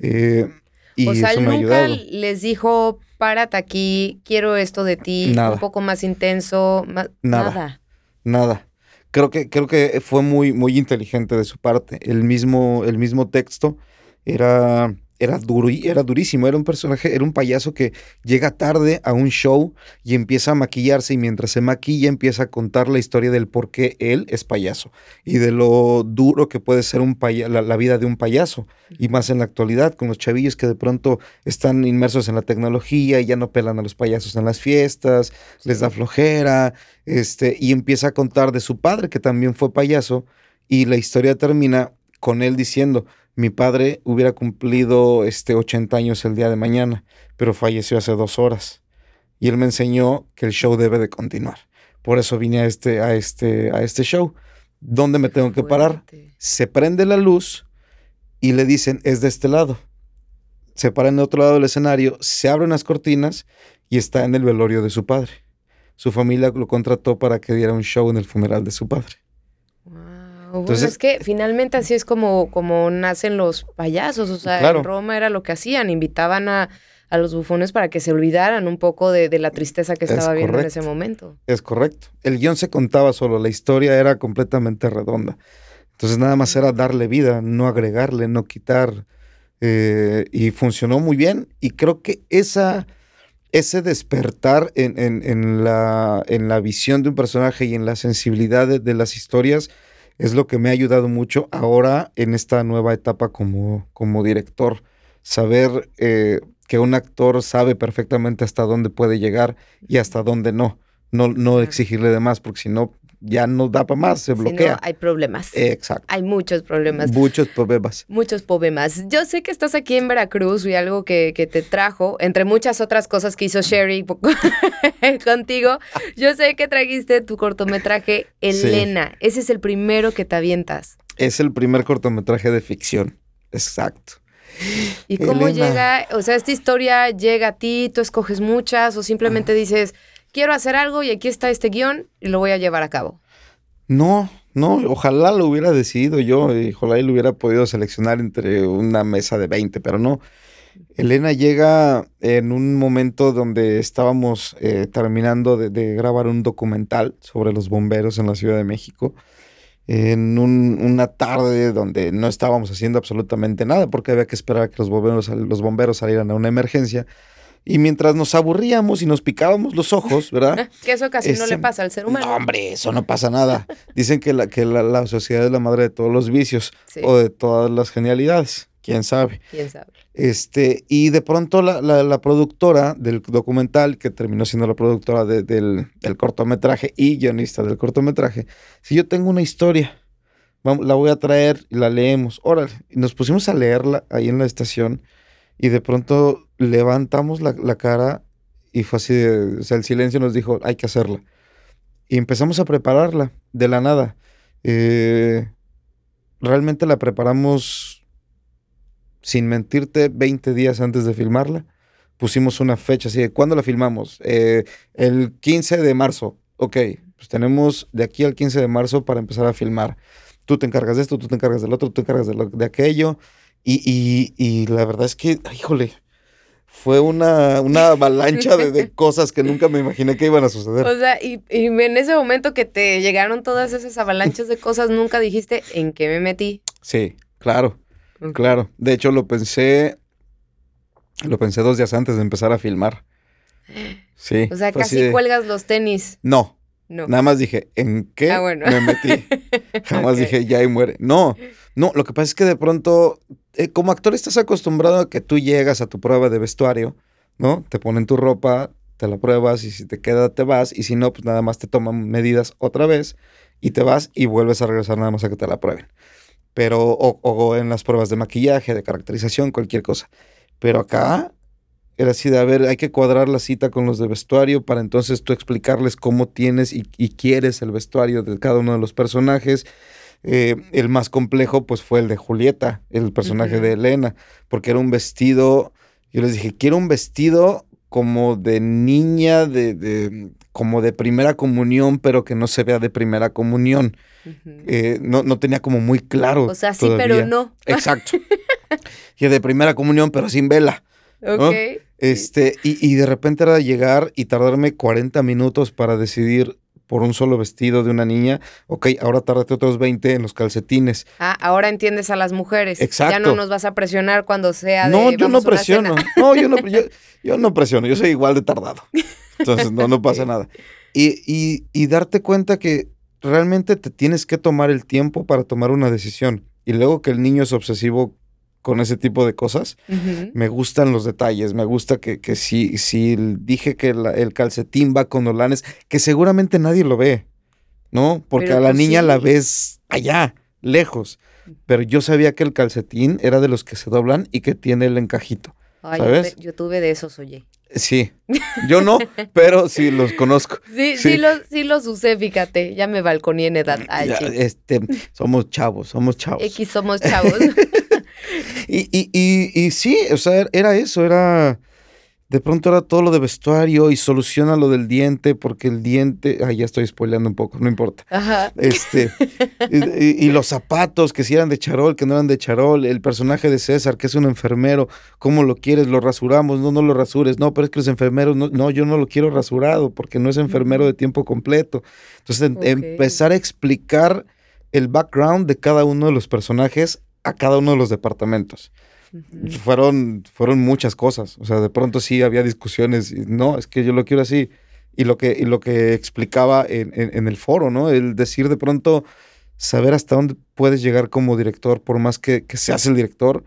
eh, y o sea, nunca les dijo, párate aquí, quiero esto de ti, un poco más intenso, nada. nada. Creo que, creo que fue muy, muy inteligente de su parte. El mismo, el mismo texto era era duro era durísimo, era un personaje, era un payaso que llega tarde a un show y empieza a maquillarse y mientras se maquilla empieza a contar la historia del por qué él es payaso y de lo duro que puede ser un la, vida de un payaso y más en la actualidad con los chavillos que de pronto están inmersos en la tecnología y ya no pelan a los payasos en las fiestas, les da flojera, este y empieza a contar de su padre que también fue payaso y la historia termina con él diciendo mi padre hubiera cumplido este 80 años el día de mañana, pero falleció hace dos horas. Y él me enseñó que el show debe de continuar. Por eso vine a este, a este, a este show. ¿Dónde me tengo que parar? Se prende la luz y le dicen, es de este lado. Se para en otro lado del escenario, se abren las cortinas y está en el velorio de su padre. Su familia lo contrató para que diera un show en el funeral de su padre. Entonces, es que finalmente así es como, como nacen los payasos. O sea, en Roma era lo que hacían, invitaban a, los bufones para que se olvidaran un poco de, la tristeza que estaba viendo en ese momento. Es correcto. El guion se contaba solo, la historia era completamente redonda. Entonces nada más era darle vida, no agregarle, no quitar. Eh, y funcionó muy bien. Y creo que esa, ese despertar en, en, la, en la visión de un personaje y en la sensibilidad de las historias es lo que me ha ayudado mucho ahora en esta nueva etapa como, como director. Saber eh, que un actor sabe perfectamente hasta dónde puede llegar y hasta dónde no. No, no exigirle de más, porque si no, ya no da para más, se bloquea. no, hay problemas. Exacto. Hay muchos problemas. Muchos problemas. Muchos problemas. Yo sé que estás aquí en Veracruz y algo que, que te trajo, entre muchas otras cosas que hizo Sherry contigo, yo sé que trajiste tu cortometraje Elena. Ese es el primero que te avientas. Es el primer cortometraje de ficción. Exacto. ¿Y cómo llega? O sea, esta historia llega a ti, tú escoges muchas o simplemente dices quiero hacer algo y aquí está este guion y lo voy a llevar a cabo. No, no, ojalá lo hubiera decidido yo y ojalá lo hubiera podido seleccionar entre una mesa de 20, pero no. Elena llega en un momento donde estábamos eh, terminando de, grabar un documental sobre los bomberos en la Ciudad de México, en una tarde donde no estábamos haciendo absolutamente nada porque había que esperar a que los bomberos, los bomberos salieran a una emergencia. Y mientras nos aburríamos y nos picábamos los ojos, ¿verdad? que eso casi no le Este, pasa al ser humano. No, hombre, eso no pasa nada. Dicen que la, que la, la sociedad es la madre de todos los vicios Sí. o de todas las genialidades. ¿Quién sabe? ¿Quién sabe? Este, y de pronto la, la- la productora del documental, que terminó siendo la productora de- del, del cortometraje y guionista del cortometraje, si yo tengo una historia, la voy a traer y la leemos. Órale, y nos pusimos a leerla ahí en la estación y de pronto levantamos la, la cara y fue así, o sea, el silencio nos dijo, hay que hacerla. Y empezamos a prepararla de la nada. Eh, realmente la preparamos sin mentirte, 20 días antes de filmarla. Pusimos una fecha así de, ¿cuándo la filmamos? Eh, el 15 de marzo. Ok, pues tenemos de aquí al 15 de marzo para empezar a filmar. Tú te encargas de esto, tú te encargas del otro, tú te encargas de, lo- de aquello. Y, y- y la verdad es que, híjole, fue una, una avalancha de, de cosas que nunca me imaginé que iban a suceder. O sea, y, y en ese momento que te llegaron todas esas avalanchas de cosas, nunca dijiste en qué me metí. Sí, claro. Claro, de hecho lo pensé, lo pensé dos días antes de empezar a filmar. Sí. O sea, casi de- cuelgas los tenis. No, No. nada más dije, ¿en qué Ah, bueno. me metí? Jamás Ok. dije, ya y muere. No, no, lo que pasa es que de pronto, eh, como actor estás acostumbrado a que tú llegas a tu prueba de vestuario, ¿no? Te ponen tu ropa, te la pruebas y si te queda te vas y si no, pues nada más te toman medidas otra vez y te vas y vuelves a regresar nada más a que te la prueben. Pero, o, o en las pruebas de maquillaje, de caracterización, cualquier cosa. Pero acá era así de, a ver, hay que cuadrar la cita con los de vestuario para entonces tú explicarles cómo tienes y, y quieres el vestuario de cada uno de los personajes. Eh, el más complejo pues fue el de Julieta, el personaje de Elena, porque era un vestido, yo les dije, quiero un vestido como de niña, de, de- como de primera comunión, pero que no se vea de primera comunión. Eh, no, no tenía como muy claro. o sea, sí, pero no. Exacto. y de primera comunión, pero sin vela. Ok. Este, y, y de repente era llegar y tardarme 40 minutos para decidir por un solo vestido de una niña. Ok, ahora tárdate otros 20 en los calcetines. Ah, ahora entiendes a las mujeres. Ya Exacto. no nos vas a presionar cuando sea de No, yo no "Vamos a una presiono. cena". No, yo no, yo, yo no presiono. Yo soy igual de tardado. Entonces, no, no pasa nada. Y, y, y darte cuenta que realmente te tienes que tomar el tiempo para tomar una decisión. Y luego que el niño es obsesivo con ese tipo de cosas, me gustan los detalles, me gusta que, que si, si dije que la- el calcetín va con olanes, que seguramente nadie lo ve, ¿no? Porque Pero a la tú niña la ves allá, lejos. Pero yo sabía que el calcetín era de los que se doblan y que tiene el encajito. Ay, ¿Sabes? yo tuve de esos, oye. Sí, yo no, pero sí los conozco. Sí, sí, Sí. los, sí los usé, fíjate. Ya me balconí en edad. Ay, Ya, este, somos chavos, somos chavos. X somos chavos. Y, y, y, y sí, o sea, era eso, era. De pronto era todo lo de vestuario y soluciona lo del diente, porque el diente. Ay, ya estoy spoileando un poco, no importa. Ajá. Este. y, los zapatos, que si eran de charol, que no eran de charol. El personaje de César, que es un enfermero. ¿Cómo lo quieres? ¿Lo rasuramos? No, no lo rasures. No, pero es que los enfermeros. No, no yo no lo quiero rasurado, porque no es enfermero de tiempo completo. Entonces, en- Ok. empezar a explicar el background de cada uno de los personajes a cada uno de los departamentos. Fueron, fueron muchas cosas. O sea, de pronto sí había discusiones. Y, no, es que yo lo quiero así. Y lo que, y lo que explicaba en, en- en el foro, ¿no? El decir de pronto, saber hasta dónde puedes llegar como director, por más que, que seas el director,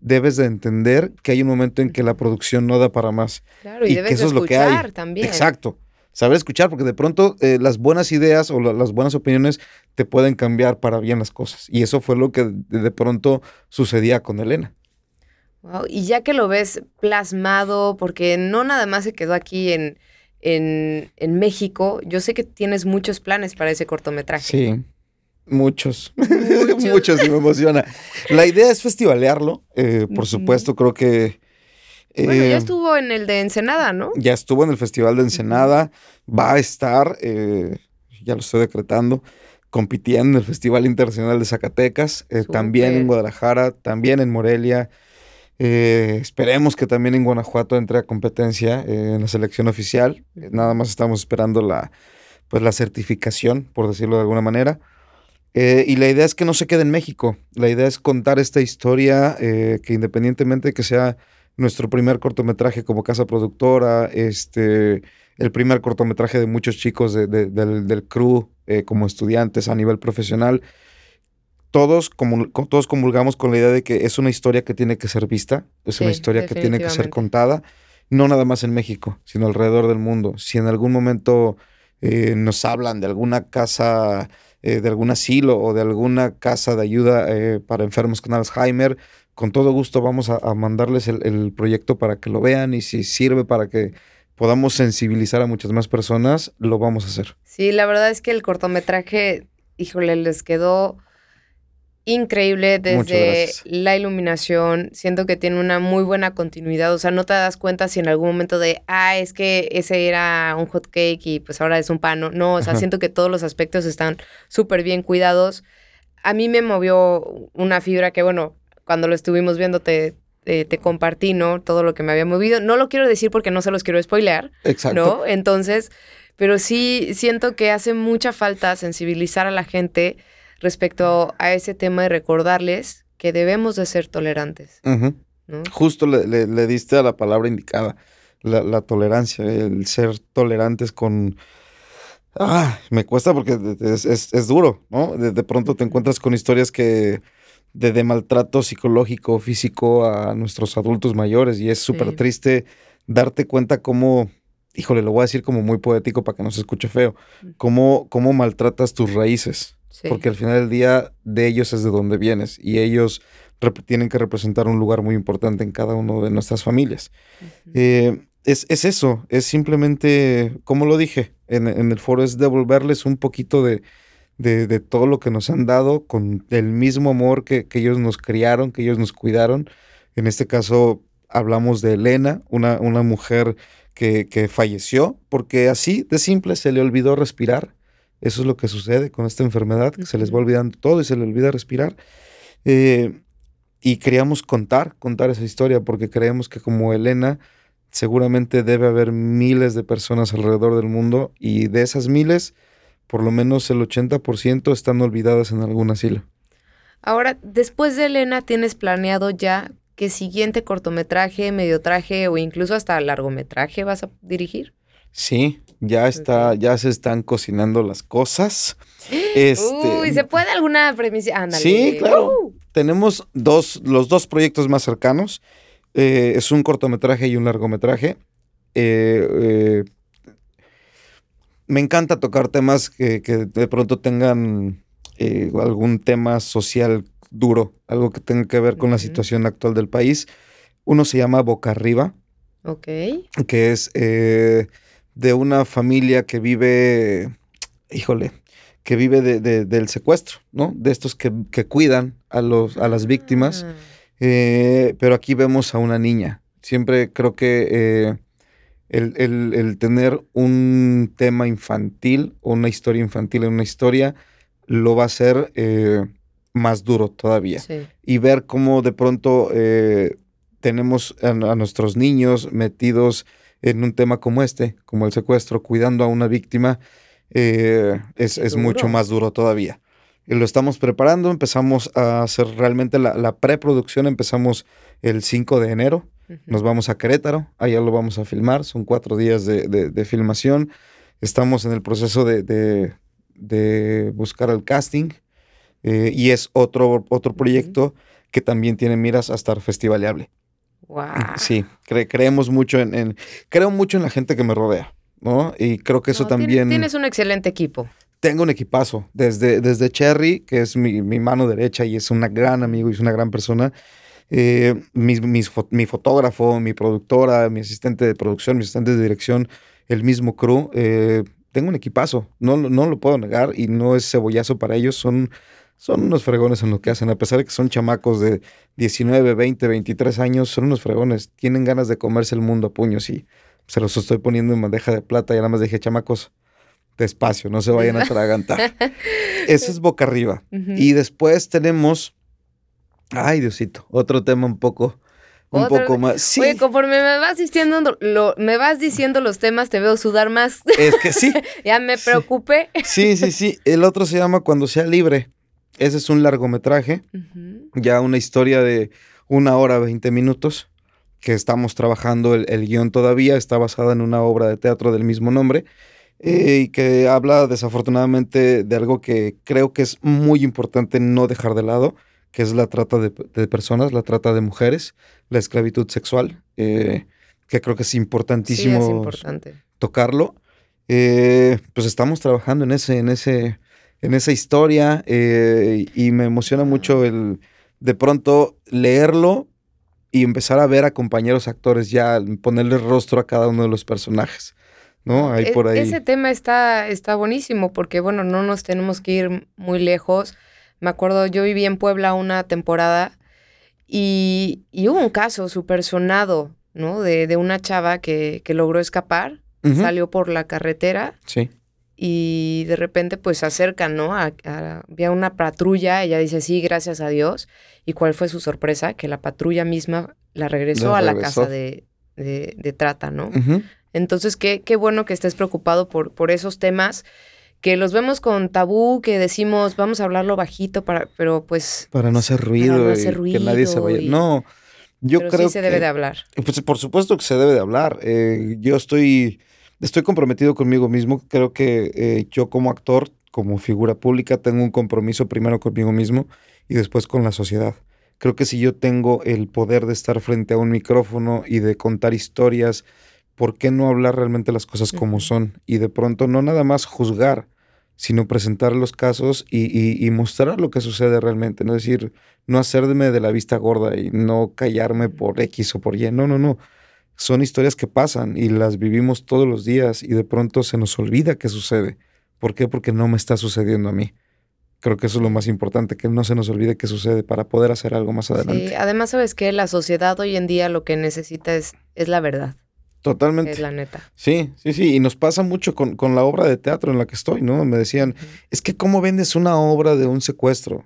debes de entender que hay un momento en que la producción no da para más. Claro, y, y debes que eso de es lo que hay. escuchar también. Exacto. Saber escuchar, porque de pronto eh, las buenas ideas o la- las buenas opiniones te pueden cambiar para bien las cosas. Y eso fue lo que de, de pronto sucedía con Elena. Wow, Y ya que lo ves plasmado, porque no nada más se quedó aquí en, en, en México, yo sé que tienes muchos planes para ese cortometraje. Sí, muchos. Muchos. muchos, y me emociona. La idea es festivalearlo, eh, por supuesto, creo que Bueno, ya Eh, estuvo en el de Ensenada, ¿no? Ya estuvo en el Festival de Ensenada, va a estar, eh, ya lo estoy decretando, compitiendo en el Festival Internacional de Zacatecas, eh, también en Guadalajara, también en Morelia. Esperemos que también en Guanajuato entre a competencia en la selección oficial. Nada más estamos esperando la, pues, la certificación, por decirlo de alguna manera. Eh, y la idea es que no se quede en México. La idea es contar esta historia eh, que independientemente de que sea nuestro primer cortometraje como casa productora, este, el primer cortometraje de muchos chicos de- de- del, del crew eh, como estudiantes a nivel profesional, todos, comul- co- todos comulgamos con la idea de que es una historia que tiene que ser vista, es una historia que tiene que ser contada, no nada más en México, sino alrededor del mundo. Si en algún momento eh, nos hablan de alguna casa, eh, de algún asilo o de alguna casa de ayuda eh, para enfermos con Alzheimer, con todo gusto vamos a, a mandarles el, el proyecto para que lo vean y si sirve para que podamos sensibilizar a muchas más personas, lo vamos a hacer. Sí, la verdad es que el cortometraje, híjole, les quedó increíble desde la iluminación. Siento que tiene una muy buena continuidad. O sea, no te das cuenta si en algún momento de, ah, es que ese era un hot cake y pues ahora es un pan. No, No, o sea, Ajá. siento que todos los aspectos están súper bien cuidados. A mí me movió una fibra que, bueno, cuando lo estuvimos viendo te, te, te compartí, ¿no? Todo lo que me había movido. No lo quiero decir porque no se los quiero spoilear. Exacto. ¿no? Entonces, pero sí siento que hace mucha falta sensibilizar a la gente respecto a ese tema y recordarles que debemos de ser tolerantes. Justo le, le- le diste a la palabra indicada, la, la tolerancia, el ser tolerantes con... Ah, me cuesta porque es, es- es duro, ¿no? De, de pronto te encuentras con historias que de, de maltrato psicológico, físico a nuestros adultos mayores y es súper Sí. triste darte cuenta cómo, híjole, lo voy a decir como muy poético para que no se escuche feo, cómo, cómo maltratas tus raíces. Sí. Porque al final del día de ellos es de donde vienes y ellos tienen que representar un lugar muy importante en cada uno de nuestras familias. Eh, es, es eso, es simplemente, como lo dije en, en el foro, es devolverles un poquito de, de, de todo lo que nos han dado con el mismo amor que, que ellos nos criaron, que ellos nos cuidaron. En este caso hablamos de Elena, una, una mujer que, que falleció porque así de simple se le olvidó respirar. Eso es lo que sucede con esta enfermedad, que se les va olvidando todo y se le olvida respirar. Eh, y queríamos contar, contar esa historia, porque creemos que como Elena, seguramente debe haber miles de personas alrededor del mundo y de esas miles, por lo menos el 80% están olvidadas en algún asilo. Ahora, después de Elena, ¿tienes planeado ya qué siguiente cortometraje, mediotraje o incluso hasta largometraje vas a dirigir? Sí, ya está, ya se están cocinando las cosas. Este, Uy, ¿se puede alguna premisa? Ándale. Sí, claro. Uh. tenemos dos, los dos proyectos más cercanos. Eh, es un cortometraje y un largometraje. Eh, eh, me encanta tocar temas que, que de pronto tengan eh, algún tema social duro, algo que tenga que ver con la situación actual del país. Uno se llama Boca Arriba, Ok. que es eh, de una familia que vive, híjole, que vive de- de- del secuestro, ¿no? De estos que, que cuidan a, los, a las víctimas. Ah, Eh, pero aquí vemos a una niña. Siempre creo que eh, el, el- el tener un tema infantil o una historia infantil en una historia lo va a hacer eh, más duro todavía sí. y ver cómo de pronto eh, tenemos a, a nuestros niños metidos en un tema como este, como el secuestro, cuidando a una víctima, eh, es, es mucho más duro todavía. Y lo estamos preparando, empezamos a hacer realmente la, la preproducción, empezamos el 5 de enero, nos vamos a Querétaro, allá lo vamos a filmar, son cuatro días de, de- de filmación, estamos en el proceso de, de- buscar el casting eh, y es otro, otro proyecto que también tiene miras a estar festivaleable. Guau. Sí, cre- creemos mucho en, en- creo mucho en la gente que me rodea, ¿no? Y creo que eso No, también... Tienes un excelente equipo. Tengo un equipazo, desde, desde Cherry, que es mi, mi mano derecha y es un gran amigo y es una gran persona, eh, mis- mi fotógrafo, mi productora, mi asistente de producción, mi asistente de dirección, el mismo crew, eh, tengo un equipazo, no, no lo puedo negar y no es cebollazo para ellos, son son unos fregones en lo que hacen, a pesar de que son chamacos de 19, 20, 23 años, son unos fregones, tienen ganas de comerse el mundo a puños y se los estoy poniendo en bandeja de plata. Y nada más dije, chamacos, despacio, no se vayan a atragantar. Eso es boca arriba. Y después tenemos, ay Diosito, otro tema un poco un poco más. Sí. Oye, conforme me vas diciendo lo, me vas diciendo los temas, te veo sudar más. Es que sí. ya me preocupé. Sí, sí, sí. El otro se llama Cuando sea libre. Ese es un largometraje. Ya una historia de una hora, veinte minutos. Que estamos trabajando el, guion todavía. Está basada en una obra de teatro del mismo nombre. Eh, y que habla desafortunadamente de algo que creo que es muy importante no dejar de lado que es la trata de, personas, la trata de mujeres, la esclavitud sexual, eh, que creo que es importantísimo tocarlo. Eh, pues estamos trabajando en ese, en ese, en esa historia eh, y me emociona mucho el de pronto leerlo y empezar a ver a compañeros actores ya ponerle rostro a cada uno de los personajes. ¿No? Ahí e por ahí. Ese tema está, está buenísimo porque, bueno, no nos tenemos que ir muy lejos. Me acuerdo, yo viví en Puebla una temporada y, hubo un caso súper sonado, ¿no? De, de, una chava que, que logró escapar, salió por la carretera. Sí. Y de repente, pues se acercan, ¿no? A, había una patrulla, ella dice, sí, gracias a Dios. ¿Y cuál fue su sorpresa? Que la patrulla misma la regresó a la casa de, de, trata, ¿no? Entonces, qué, qué bueno que estés preocupado por, por esos temas que los vemos con tabú, que decimos, vamos a hablarlo bajito, para, pero pues... Para no hacer ruido, y que nadie se vaya. no, yo pero creo sí se debe de hablar. Pues por supuesto que se debe de hablar. Eh, yo estoy, estoy comprometido conmigo mismo. Creo que eh, yo como actor, como figura pública, tengo un compromiso primero conmigo mismo y después con la sociedad. Creo que si yo tengo el poder de estar frente a un micrófono y de contar historias, ¿por qué no hablar realmente las cosas como son? Y de pronto no nada más juzgar, sino presentar los casos y, mostrar lo que sucede realmente. No es decir, no hacerme de la vista gorda y no callarme por X o por Y. No, no, no. Son historias que pasan y las vivimos todos los días y de pronto se nos olvida que sucede. ¿Por qué? Porque no me está sucediendo a mí. Creo que eso es lo más importante, que no se nos olvide que sucede para poder hacer algo más adelante. Sí, además sabes que la sociedad hoy en día lo que necesita es, es la verdad. Totalmente. Es la neta. Sí, sí, sí. Y nos pasa mucho con, con la obra de teatro en la que estoy, ¿no? Me decían, es que ¿cómo vendes una obra de un secuestro?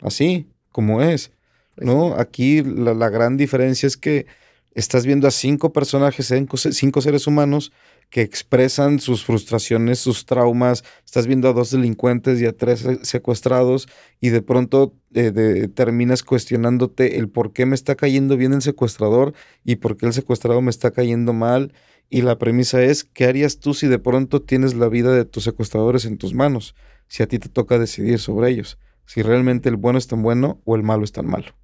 Así, como es. Pues ¿No? Aquí la, la, gran diferencia es que estás viendo a cinco personajes, cinco seres humanos que expresan sus frustraciones, sus traumas. Estás viendo a dos delincuentes y a tres secuestrados y de pronto eh, terminas cuestionándote el por qué me está cayendo bien el secuestrador y por qué el secuestrado me está cayendo mal. Y la premisa es, ¿qué harías tú si de pronto tienes la vida de tus secuestradores en tus manos? Si a ti te toca decidir sobre ellos. Si realmente el bueno es tan bueno o el malo es tan malo.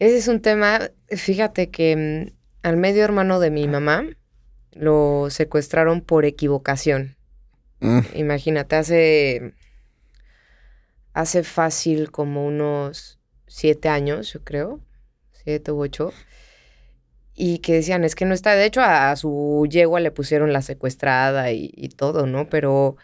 Ese es un tema, fíjate que mm, al medio hermano de mi mamá, lo secuestraron por equivocación. Mm. Imagínate, hace, hace fácil como unos siete años, yo creo, siete u ocho, y que decían, es que no está, de hecho a, su yegua le pusieron la secuestrada y, todo, ¿no? Pero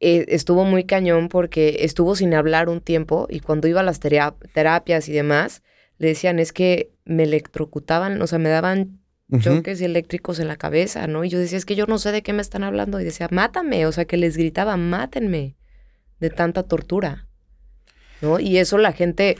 eh, estuvo muy cañón porque estuvo sin hablar un tiempo y cuando iba a las terapias y demás, le decían, es que me electrocutaban, o sea, me daban choques eléctricos en la cabeza, ¿no? Y yo decía, es que yo no sé de qué me están hablando. Y decía, mátame, o sea, que les gritaba, mátenme de tanta tortura, ¿no? Y eso la gente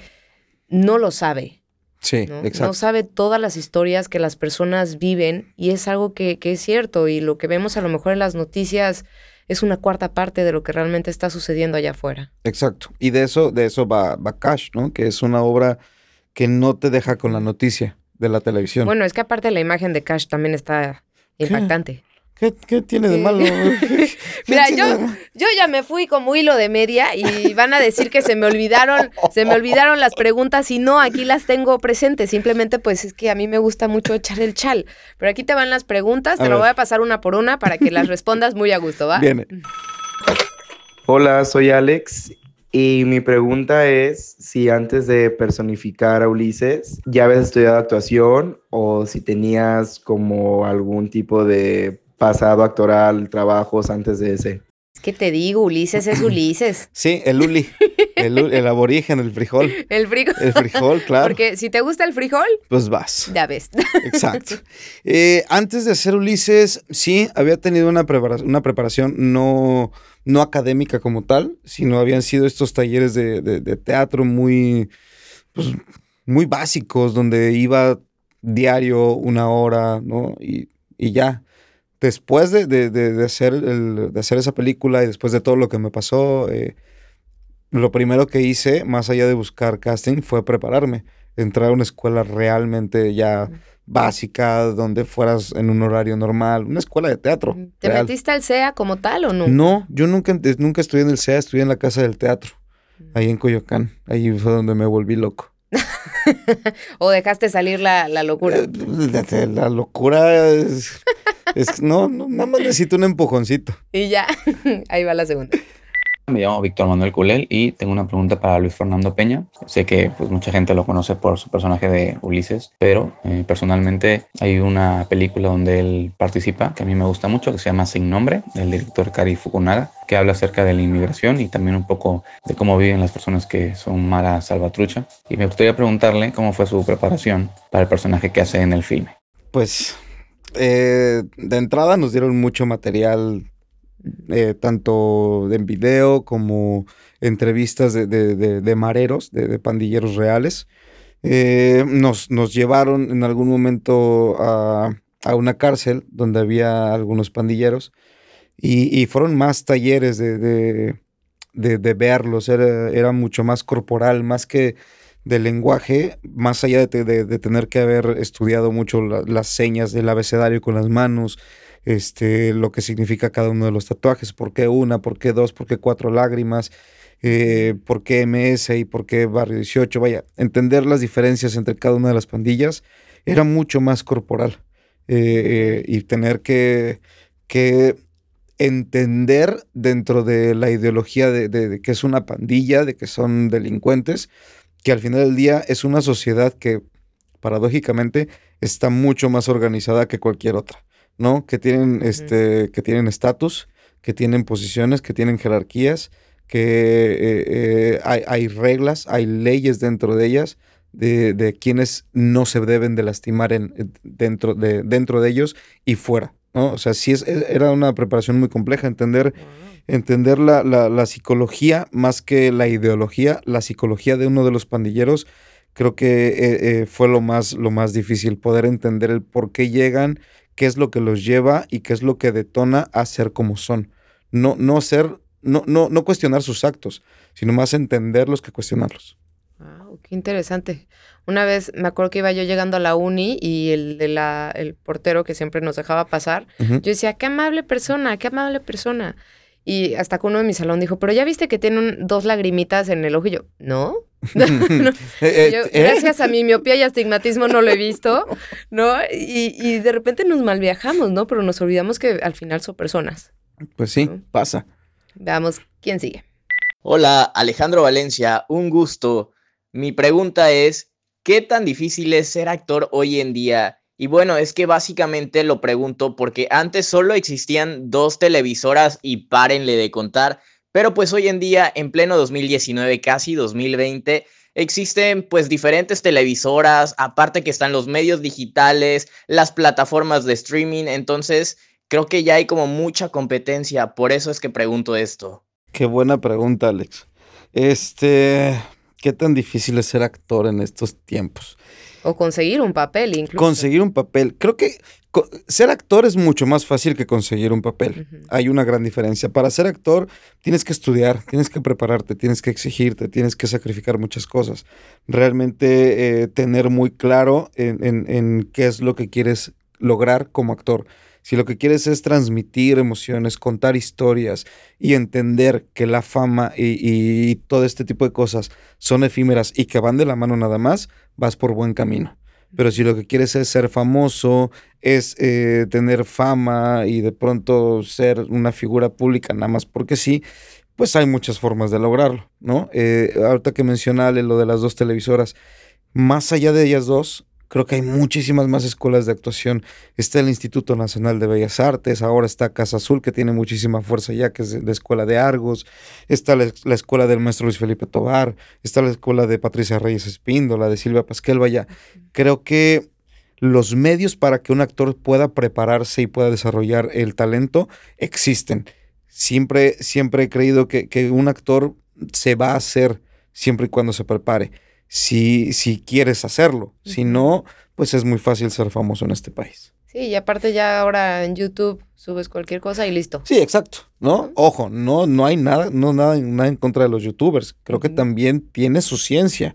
no lo sabe. Sí, ¿no? exacto. No sabe todas las historias que las personas viven y es algo que, que es cierto y lo que vemos a lo mejor en las noticias es una cuarta parte de lo que realmente está sucediendo allá afuera. Exacto. Y de eso, de eso va, va Cash, ¿no? Que es una obra que no te deja con la noticia de la televisión. Bueno, es que aparte la imagen de Cash también está impactante. ¿Qué, qué tiene de malo? Mira, yo, yo ya me fui como hilo de media y van a decir que se me olvidaron, se me olvidaron las preguntas y no, aquí las tengo presentes. Simplemente pues es que a mí me gusta mucho echar el chal. Pero aquí te van las preguntas, te lo voy a pasar una por una para que las respondas muy a gusto, ¿va? Viene. Hola, soy Alex y mi pregunta es si antes de personificar a Ulises ya habías estudiado actuación o si tenías como algún tipo de pasado actoral, trabajos antes de ese. ¿Qué te digo? Ulises es Ulises. Sí, el Uli, el, aborigen, el frijol. El frijol. El frijol, claro. Porque si te gusta el frijol, Pues vas. ya ves. Exacto. Eh, antes de hacer Ulises, sí, había tenido una, prepara- una preparación no, no académica como tal, sino habían sido estos talleres de, de- de teatro muy, pues, muy básicos, donde iba diario una hora, ¿no? Y, y ya. Después de, de- de- de hacer el- de hacer esa película y después de todo lo que me pasó, eh, lo primero que hice, más allá de buscar casting, fue prepararme. Entrar a una escuela realmente ya básica, donde fueras en un horario normal, una escuela de teatro. ¿Te real. metiste al SEA como tal o no? No, yo nunca, nunca estudié en el CEA, estudié en la Casa del Teatro, ahí en Coyoacán. Ahí fue donde me volví loco. ¿O dejaste salir la, la locura? Eh, La, la locura es, es- no, no, nada más necesito un empujoncito. Y ya, ahí va la segunda. Me llamo Víctor Manuel Culel y tengo una pregunta para Luis Fernando Peña. Sé que pues, mucha gente lo conoce por su personaje de Ulises, pero eh, personalmente hay una película donde él participa que a mí me gusta mucho, que se llama Sin Nombre, del director Kari Fukunaga, que habla acerca de la inmigración y también un poco de cómo viven las personas que son Mara Salvatrucha. Y me gustaría preguntarle cómo fue su preparación para el personaje que hace en el filme. Pues eh, de entrada nos dieron mucho material, eh, tanto en video como entrevistas de, de- de- de mareros, de, pandilleros reales. Eh, nos, nos llevaron en algún momento a, a una cárcel donde había algunos pandilleros y, y fueron más talleres de, verlos, era, era mucho más corporal, más que de lenguaje, más allá de, te- de- de tener que haber estudiado mucho la- las señas del abecedario con las manos, este, lo que significa cada uno de los tatuajes, por qué una, por qué dos, por qué cuatro lágrimas, eh, por qué MS y por qué Barrio 18, vaya, entender las diferencias entre cada una de las pandillas era mucho más corporal eh, y tener que, que entender dentro de la ideología de, de- de que es una pandilla, de que son delincuentes, que al final del día es una sociedad que paradójicamente está mucho más organizada que cualquier otra, ¿no? Que tienen este, que tienen estatus, que tienen posiciones, que tienen jerarquías, que eh, eh, hay, hay reglas, hay leyes dentro de ellas de, de quienes no se deben de lastimar en, en- dentro, de, dentro de ellos y fuera, ¿no? O sea, sí es, e- era una preparación muy compleja entender entender la, la- la psicología más que la ideología, la psicología de uno de los pandilleros, creo que eh, eh, fue lo más, lo más difícil, poder entender el por qué llegan, qué es lo que los lleva y qué es lo que detona a ser como son. No, no ser, no, no, no cuestionar sus actos, sino más entenderlos que cuestionarlos. Wow, qué interesante. Una vez me acuerdo que iba yo llegando a la uni y el de la, el portero que siempre nos dejaba pasar, yo decía, qué amable persona, qué amable persona. Y hasta que uno de mi salón dijo, pero ya viste que tiene un- dos lagrimitas en el ojo. Y yo, ¿no? Eh, eh, Yo, ¿eh? gracias a mi miopía y astigmatismo no lo he visto, ¿no? Y, y de repente nos malviajamos, ¿no? Pero nos olvidamos que al final son personas. Pues sí, ¿no? pasa. Veamos quién sigue. Hola, Alejandro Valencia, un gusto. Mi pregunta es, ¿qué tan difícil es ser actor hoy en día? Y bueno, es que básicamente lo pregunto porque antes solo existían dos televisoras y párenle de contar, pero pues hoy en día, en pleno 2019, casi 2020, existen pues diferentes televisoras, aparte que están los medios digitales, las plataformas de streaming, entonces creo que ya hay como mucha competencia, por eso es que pregunto esto. Qué buena pregunta, Alex. Este, ¿qué tan difícil es ser actor en estos tiempos? O conseguir un papel incluso. Conseguir un papel. Creo que ser actor es mucho más fácil que conseguir un papel. Hay una gran diferencia. Para ser actor tienes que estudiar, tienes que prepararte, tienes que exigirte, tienes que sacrificar muchas cosas. Realmente eh, tener muy claro en, en- en qué es lo que quieres lograr como actor. Si lo que quieres es transmitir emociones, contar historias y entender que la fama y, y todo este tipo de cosas son efímeras y que van de la mano nada más, vas por buen camino. Pero si lo que quieres es ser famoso, es eh, tener fama y de pronto ser una figura pública nada más porque sí, pues hay muchas formas de lograrlo, ¿no? Eh, ahorita que mencionale lo de las dos televisoras, más allá de ellas dos, Creo que hay muchísimas más escuelas de actuación. Está el Instituto Nacional de Bellas Artes, ahora está Casa Azul, que tiene muchísima fuerza ya, que es la Escuela de Argos, está la, la, Escuela del Maestro Luis Felipe Tobar, está la Escuela de Patricia Reyes Espíndola, de Silvia Pasquel, vaya. Creo que los medios para que un actor pueda prepararse y pueda desarrollar el talento existen. Siempre, siempre he creído que, que un actor se va a hacer siempre y cuando se prepare si, si quieres hacerlo. Si no, pues es muy fácil ser famoso en este país. Sí, y aparte ya ahora en YouTube subes cualquier cosa y listo. Sí, exacto, ¿no? Ojo, no, no hay nada, no nada, nada en contra de los youtubers. Creo que también tiene su ciencia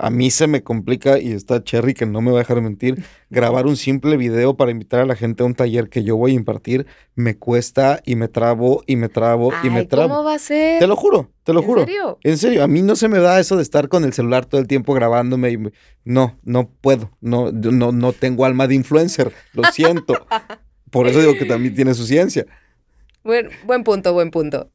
a mí se me complica, y está Cherry que no me va a dejar mentir, grabar un simple video para invitar a la gente a un taller que yo voy a impartir, me cuesta y me trabo y me trabo y me trabo. ¿Cómo va a ser? Te lo juro, te lo ¿En juro. serio? En serio, a mí no se me da eso de estar con el celular todo el tiempo grabándome y me- no, no puedo, no, no, no tengo alma de influencer, lo siento. Por eso digo que también tiene su ciencia. Buen, buen punto, buen punto.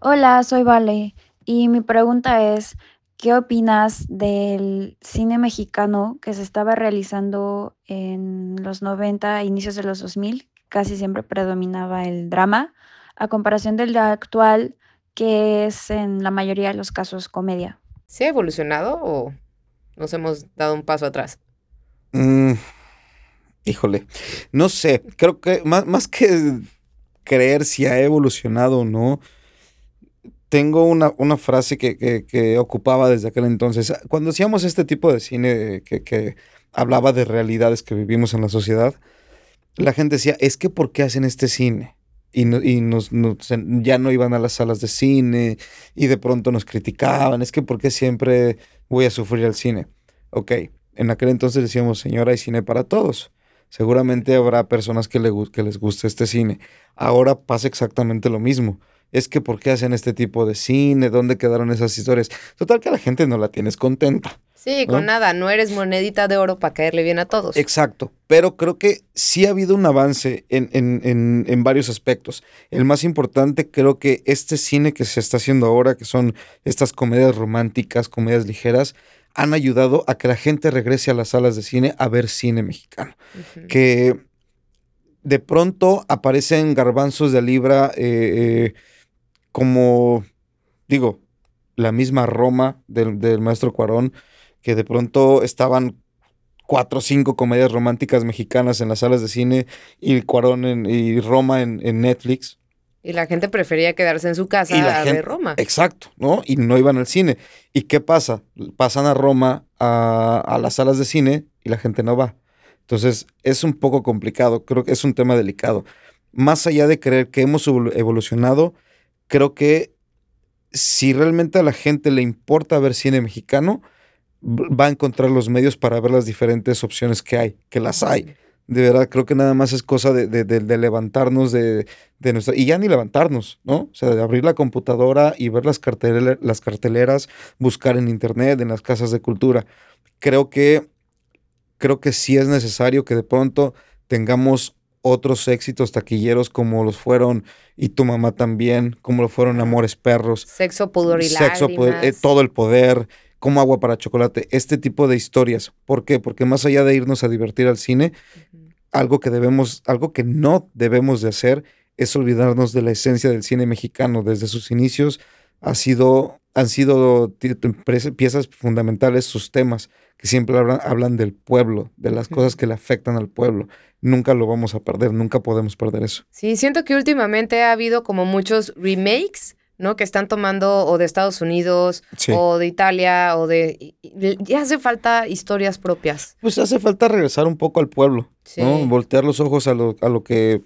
Hola, soy Vale y mi pregunta es, ¿qué opinas del cine mexicano que se estaba realizando en los 90, inicios de los 2000? Casi siempre predominaba el drama, a comparación del de actual, que es en la mayoría de los casos comedia. ¿Se ha evolucionado o nos hemos dado un paso atrás? Mm, híjole, no sé, creo que más, más que creer si ha evolucionado o no, tengo una, una frase que, que- ocupaba desde aquel entonces. Cuando hacíamos este tipo de cine que, que hablaba de realidades que vivimos en la sociedad, la gente decía, es que ¿por qué hacen este cine? Y, no- y nos, nos- ya no iban a las salas de cine y de pronto nos criticaban, es que ¿por qué siempre voy a sufrir al cine? Ok, en aquel entonces decíamos, señora, hay cine para todos. Seguramente habrá personas que, le, que les guste este cine. Ahora pasa exactamente lo mismo. Es que ¿por qué hacen este tipo de cine? ¿Dónde quedaron esas historias? Total que a la gente no la tienes contenta. Sí, ¿No? con nada, no eres monedita de oro para caerle bien a todos. Exacto, pero creo que sí ha habido un avance en, en- en- en varios aspectos. El más importante, creo que este cine que se está haciendo ahora, que son estas comedias románticas, comedias ligeras, han ayudado a que la gente regrese a las salas de cine a ver cine mexicano. Que de pronto aparecen garbanzos de libra eh, eh, como, digo, la misma Roma del, del maestro Cuarón, que de pronto estaban cuatro o cinco comedias románticas mexicanas en las salas de cine y Cuarón en- y Roma en, en Netflix. Y la gente prefería quedarse en su casa Y la a gente- ver Roma. Exacto, ¿no? Y no iban al cine. ¿Y qué pasa? Pasan a Roma a, a las salas de cine y la gente no va. Entonces es un poco complicado, creo que es un tema delicado. Más allá de creer que hemos evolu- evolucionado, creo que si realmente a la gente le importa ver cine mexicano, va a encontrar los medios para ver las diferentes opciones que hay, que las hay. De verdad, creo que nada más es cosa de, de- de- de levantarnos de, de nuestra... Y ya ni levantarnos, ¿no? O sea, de abrir la computadora y ver las, cartelera- las carteleras, buscar en internet, en las casas de cultura. Creo que, creo que sí es necesario que de pronto tengamos otros éxitos taquilleros como los fueron Y tu mamá también, como lo fueron Amores Perros. Sexo, pudor y Sexo, lágrimas. poder, eh, todo el poder, como agua para chocolate, este tipo de historias. ¿Por qué? Porque más allá de irnos a divertir al cine, algo que debemos, algo que no debemos de hacer es olvidarnos de la esencia del cine mexicano. Desde sus inicios ha sido, han sido piezas fundamentales sus temas, que siempre hablan, hablan del pueblo, de las cosas que le afectan al pueblo. Nunca lo vamos a perder, nunca podemos perder eso. Sí, siento que últimamente ha habido como muchos remakes, ¿no? Que están tomando o de Estados Unidos Sí. o de Italia o de... Ya hace falta historias propias. Pues hace falta regresar un poco al pueblo, Sí. ¿no? Voltear los ojos a lo, a lo que,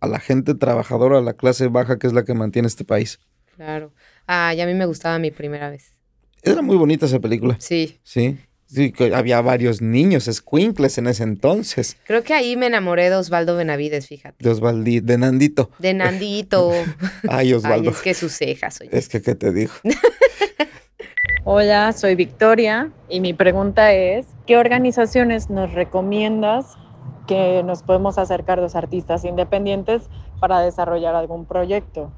a la gente trabajadora, a la clase baja, que es la que mantiene este país. Claro. Ah, y a mí me gustaba mi primera vez. Era muy bonita esa película, Sí. sí. Sí, que había varios niños, escuincles en ese entonces. Creo que ahí me enamoré de Osvaldo Benavides, fíjate. De Osvaldi, de Nandito. De Nandito. Ay, Ay, Osvaldo. es que sus cejas, oye. Es que, ¿qué te digo? Hola, soy Victoria y mi pregunta es, ¿qué organizaciones nos recomiendas que nos podemos acercar los artistas independientes para desarrollar algún proyecto?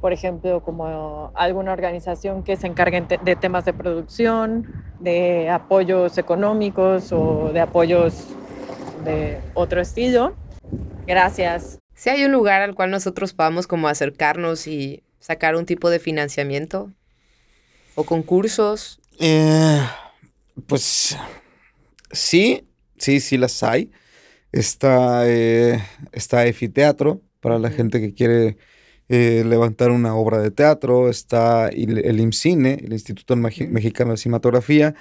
Por ejemplo, como alguna organización que se encargue de temas de producción, de apoyos económicos o de apoyos de otro estilo. Gracias. Si hay un lugar al cual nosotros podamos como acercarnos y sacar un tipo de financiamiento o concursos. Eh, pues sí, sí, sí las hay. Está, eh, está Efiteatro para la gente que quiere eh, levantar una obra de teatro. Está el, el IMCINE, el Instituto Mexicano de Cinematografía,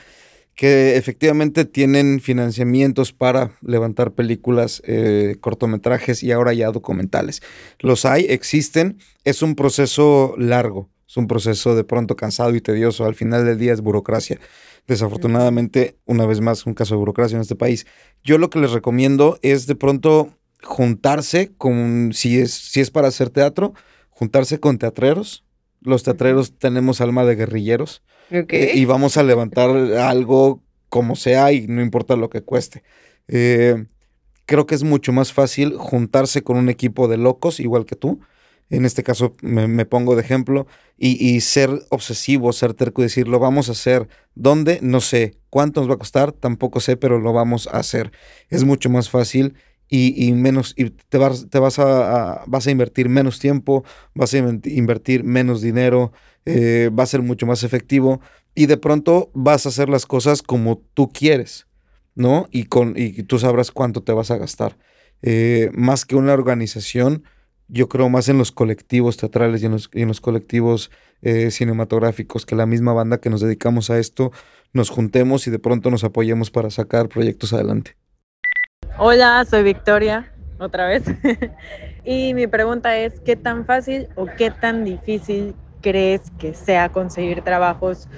que efectivamente tienen financiamientos para levantar películas, eh, cortometrajes y ahora ya documentales. Los hay, existen, es un proceso largo, es un proceso de pronto cansado y tedioso. Al final del día es burocracia. Desafortunadamente, una vez más, un caso de burocracia en este país. Yo lo que les recomiendo es de pronto juntarse con, si es, si es para hacer teatro, juntarse con teatreros. Los teatreros tenemos alma de guerrilleros. Eh, y vamos a levantar algo como sea y no importa lo que cueste. Eh, creo que es mucho más fácil juntarse con un equipo de locos, igual que tú. En este caso me, pongo de ejemplo y, ser obsesivo, ser terco y decir, lo vamos a hacer. ¿Dónde? No sé. ¿Cuánto nos va a costar? Tampoco sé, pero lo vamos a hacer. Es mucho más fácil y, menos, y te, vas, te vas, a, vas a invertir menos tiempo, vas a invertir menos dinero, eh, va a ser mucho más efectivo y de pronto vas a hacer las cosas como tú quieres, ¿no? Y, con, y tú sabrás cuánto te vas a gastar. Eh, más que una organización, yo creo más en los colectivos teatrales y en los, colectivos eh, cinematográficos, que la misma banda que nos dedicamos a esto nos juntemos y de pronto nos apoyemos para sacar proyectos adelante. Hola, soy Victoria, otra vez. y mi pregunta es, ¿qué tan fácil o qué tan difícil crees que sea conseguir trabajos,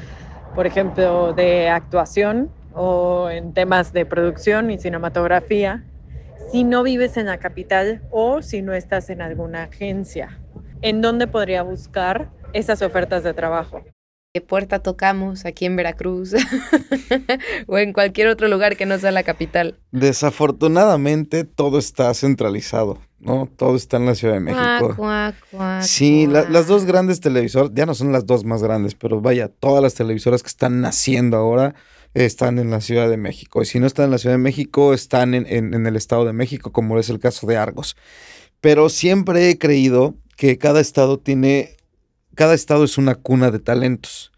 por ejemplo, de actuación o en temas de producción y cinematografía si no vives en la capital o si no estás en alguna agencia? ¿En dónde podría buscar esas ofertas de trabajo? ¿Qué puerta tocamos aquí en Veracruz o en cualquier otro lugar que no sea la capital? Desafortunadamente todo está centralizado, ¿no? Todo está en la Ciudad de México. sí, las dos grandes televisoras, ya no son las dos más grandes, pero vaya, todas las televisoras que están naciendo ahora están en la Ciudad de México. Y si no están en la Ciudad de México, están en, en el Estado de México, como es el caso de Argos. Pero siempre he creído que cada estado tiene cada estado es una cuna de talentos.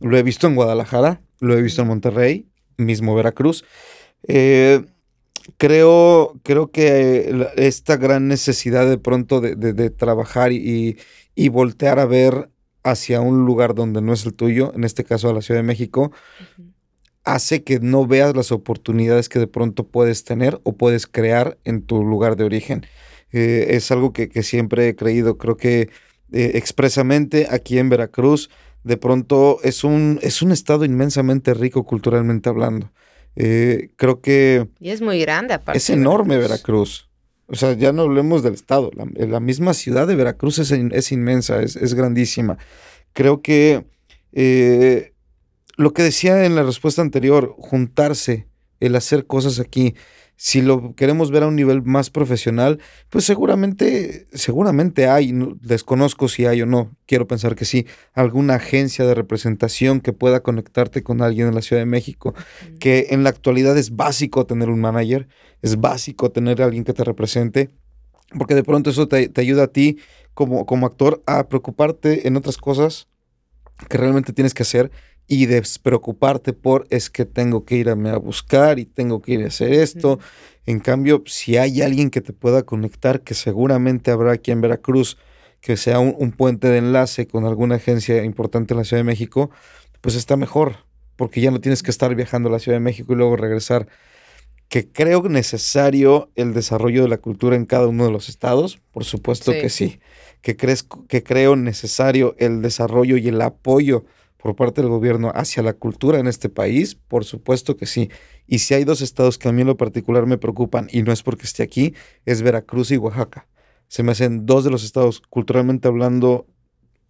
Lo he visto en Guadalajara, lo he visto en Monterrey, mismo Veracruz. Eh, creo, creo que esta gran necesidad de pronto de, trabajar y, voltear a ver hacia un lugar donde no es el tuyo, en este caso a la Ciudad de México, hace que no veas las oportunidades que de pronto puedes tener o puedes crear en tu lugar de origen. Eh, es algo que, que, siempre he creído. Creo que eh, expresamente aquí en Veracruz, de pronto es un, es un estado inmensamente rico culturalmente hablando. Eh, creo que... Y es muy grande aparte. Es enorme Veracruz. O sea, ya no hablemos del estado. La, misma ciudad de Veracruz es, es inmensa, es, es, grandísima. Creo que eh, lo que decía en la respuesta anterior, juntarse, el hacer cosas aquí, si lo queremos ver a un nivel más profesional, pues seguramente, seguramente hay, desconozco si hay o no, quiero pensar que sí, alguna agencia de representación que pueda conectarte con alguien en la Ciudad de México, que en la actualidad es básico tener un manager, es básico tener a alguien que te represente, porque de pronto eso te, ayuda a ti como, como actor a preocuparte en otras cosas que realmente tienes que hacer y despreocuparte por es que tengo que irme a buscar y tengo que ir a hacer esto. En cambio, si hay alguien que te pueda conectar, que seguramente habrá aquí en Veracruz, que sea un, puente de enlace con alguna agencia importante en la Ciudad de México, pues está mejor, porque ya no tienes que estar viajando a la Ciudad de México y luego regresar. Que creo necesario el desarrollo de la cultura en cada uno de los estados, por supuesto que sí. Que, crees, que creo necesario el desarrollo y el apoyo por parte del gobierno hacia la cultura en este país? Por supuesto que sí. Y si hay dos estados que a mí en lo particular me preocupan, y no es porque esté aquí, es Veracruz y Oaxaca. Se me hacen dos de los estados culturalmente hablando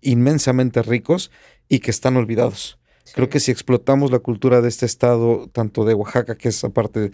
inmensamente ricos y que están olvidados. Creo que si explotamos la cultura de este estado, tanto de Oaxaca, que es aparte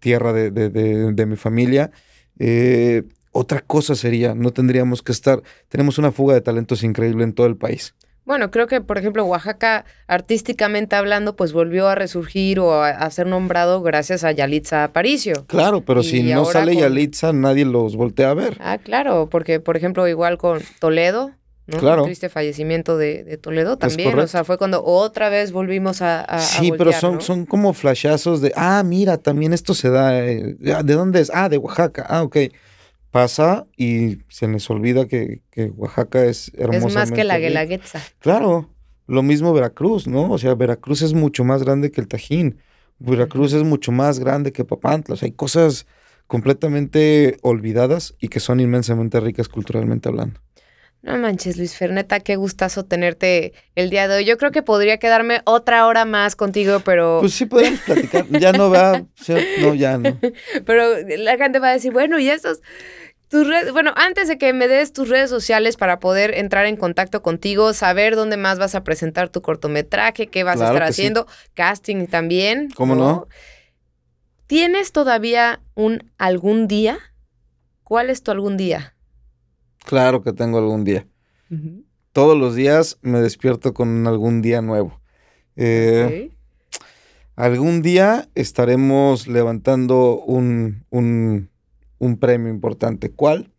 tierra de, mi familia, eh, otra cosa sería, no tendríamos que estar, tenemos una fuga de talentos increíble en todo el país. Bueno, creo que, por ejemplo, Oaxaca, artísticamente hablando, pues volvió a resurgir o a, a ser nombrado gracias a Yalitza Aparicio. Claro, pero Y si no sale con- Yalitza, nadie los voltea a ver. Ah, claro, porque, por ejemplo, igual con Toledo, ¿no? Claro. El triste fallecimiento de, de Toledo Es también. O sea, fue cuando otra vez volvimos a. a- a Sí, pero son, ¿no? son como flashazos de, ah, mira, también esto se da, eh, ¿de dónde es? Ah, de Oaxaca, ah, ok. Pasa y se les olvida que, que Oaxaca es hermoso. Es más que la Guelaguetza. Claro, lo mismo Veracruz, ¿no? O sea, Veracruz es mucho más grande que el Tajín. Veracruz es mucho más grande que Papantla. O sea, hay cosas completamente olvidadas y que son inmensamente ricas culturalmente hablando. No manches, Luis Ferneta, qué gustazo tenerte el día de hoy. Yo creo que podría quedarme otra hora más contigo, pero, Pues sí podemos platicar. Ya no va, no, ya no. pero la gente va a decir, bueno, y estos, tus redes, bueno, antes de que me des tus redes sociales para poder entrar en contacto contigo, saber dónde más vas a presentar tu cortometraje, qué vas Claro a estar sí. haciendo, casting también. ¿Cómo no? ¿Tienes todavía un algún día? ¿Cuál es tu algún día? Claro que tengo algún día. Todos los días me despierto con algún día nuevo. Eh. Algún día estaremos levantando un, un, un premio importante. ¿Cuál?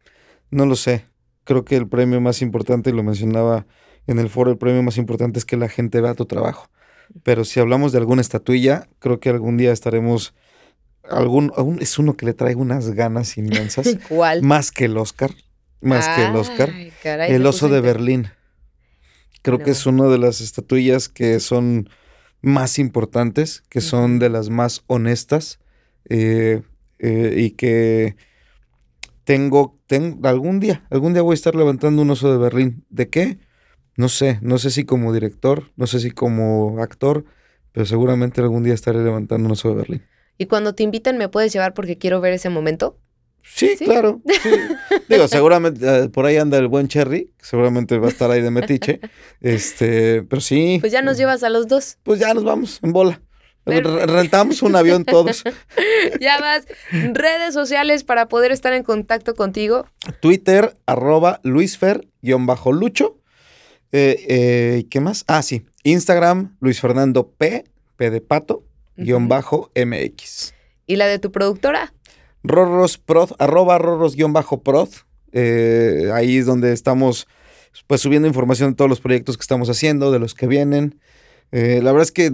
No lo sé. Creo que el premio más importante, y lo mencionaba en el foro, el premio más importante es que la gente vea tu trabajo. Pero si hablamos de alguna estatuilla, creo que algún día estaremos... Algún, algún- es uno que le traigo unas ganas inmensas, ¿Cuál? más que el Oscar, más que el Oscar. Ay, caray, El oso de Berlín. Creo No. que es una de las estatuillas que son más importantes, que son de las más honestas eh, eh, y que tengo, tengo, algún día, algún día voy a estar levantando un oso de Berlín. ¿De qué? No sé, no sé si como director, no sé si como actor, pero seguramente algún día estaré levantando un oso de Berlín. Y cuando te inviten, ¿me puedes llevar porque quiero ver ese momento? Sí, ¿Sí? claro. sí. Digo, seguramente eh, por ahí anda el buen Cherry, que seguramente va a estar ahí de metiche. Este, pero sí. Pues ya nos llevas a los dos. Pues ya nos vamos en bola. Perfecto. Rentamos un avión todos. Ya vas. Redes sociales para poder estar en contacto contigo. Twitter, arroba luisfer-lucho. Eh, eh, ¿y ¿Qué más? Ah, sí. Instagram, Luis Fernando P, P de pato, guion bajo MX. ¿Y la de tu productora? Rorros prod, arroba rorros guion bajo prod. Eh, ahí es donde estamos pues subiendo información de todos los proyectos que estamos haciendo, de los que vienen. Eh, la verdad es que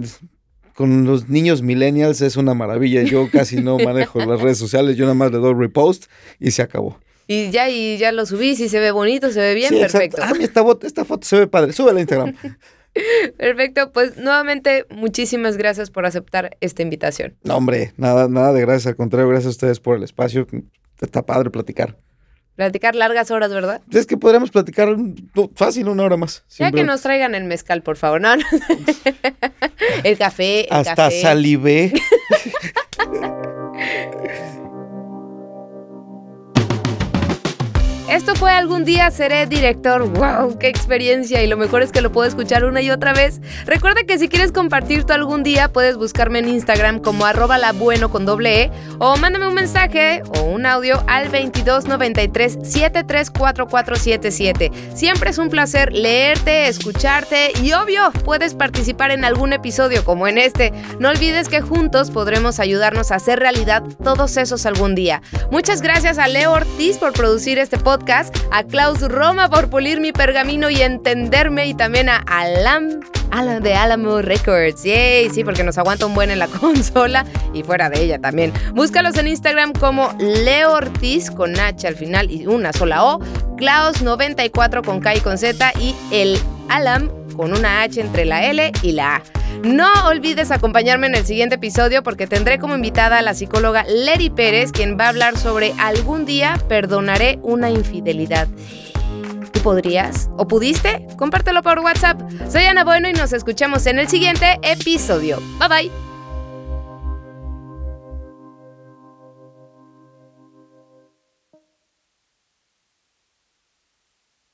con los niños millennials es una maravilla. Yo casi no manejo las redes sociales, yo nada más le doy repost y se acabó. Y ya, y ya lo subí, si se ve bonito, se ve bien, Sí, exacto. perfecto. Ah, mira, esta, esta foto se ve padre. Súbela a Instagram. Perfecto, pues nuevamente muchísimas gracias por aceptar esta invitación. No, hombre, nada, nada de gracias. Al contrario, gracias a ustedes por el espacio. Está padre platicar. Platicar largas horas, ¿verdad? Es que podríamos platicar fácil una hora más. Ya que nos traigan el mezcal, por favor. No, no. El café, el Hasta café. salivé. Esto fue Algún día seré director. ¡Wow! ¡Qué experiencia! Y lo mejor es que lo puedo escuchar una y otra vez. Recuerda que si quieres compartir tu algún día, puedes buscarme en Instagram como arroba con doble E o mándame un mensaje o un audio al 2293 734477. Siempre es un placer leerte, escucharte y obvio, puedes participar en algún episodio como en este. No olvides que juntos podremos ayudarnos a hacer realidad todos esos algún día. Muchas gracias a Leo Ortiz por producir este podcast, a Klaus Roma por pulir mi pergamino y entenderme y también a Alam, de Alamo Records. Yay, sí, porque nos aguanta un buen en la consola y fuera de ella también. Búscalos en Instagram como Leo Ortiz con H al final y una sola O, Klaus94 con K y con Z y el Alam con una H entre la L y la A. No olvides acompañarme en el siguiente episodio porque tendré como invitada a la psicóloga Leri Pérez, quien va a hablar sobre algún día perdonaré una infidelidad. ¿Tú podrías? ¿O pudiste? Compártelo por WhatsApp. Soy Ana Bueno y nos escuchamos en el siguiente episodio. Bye bye.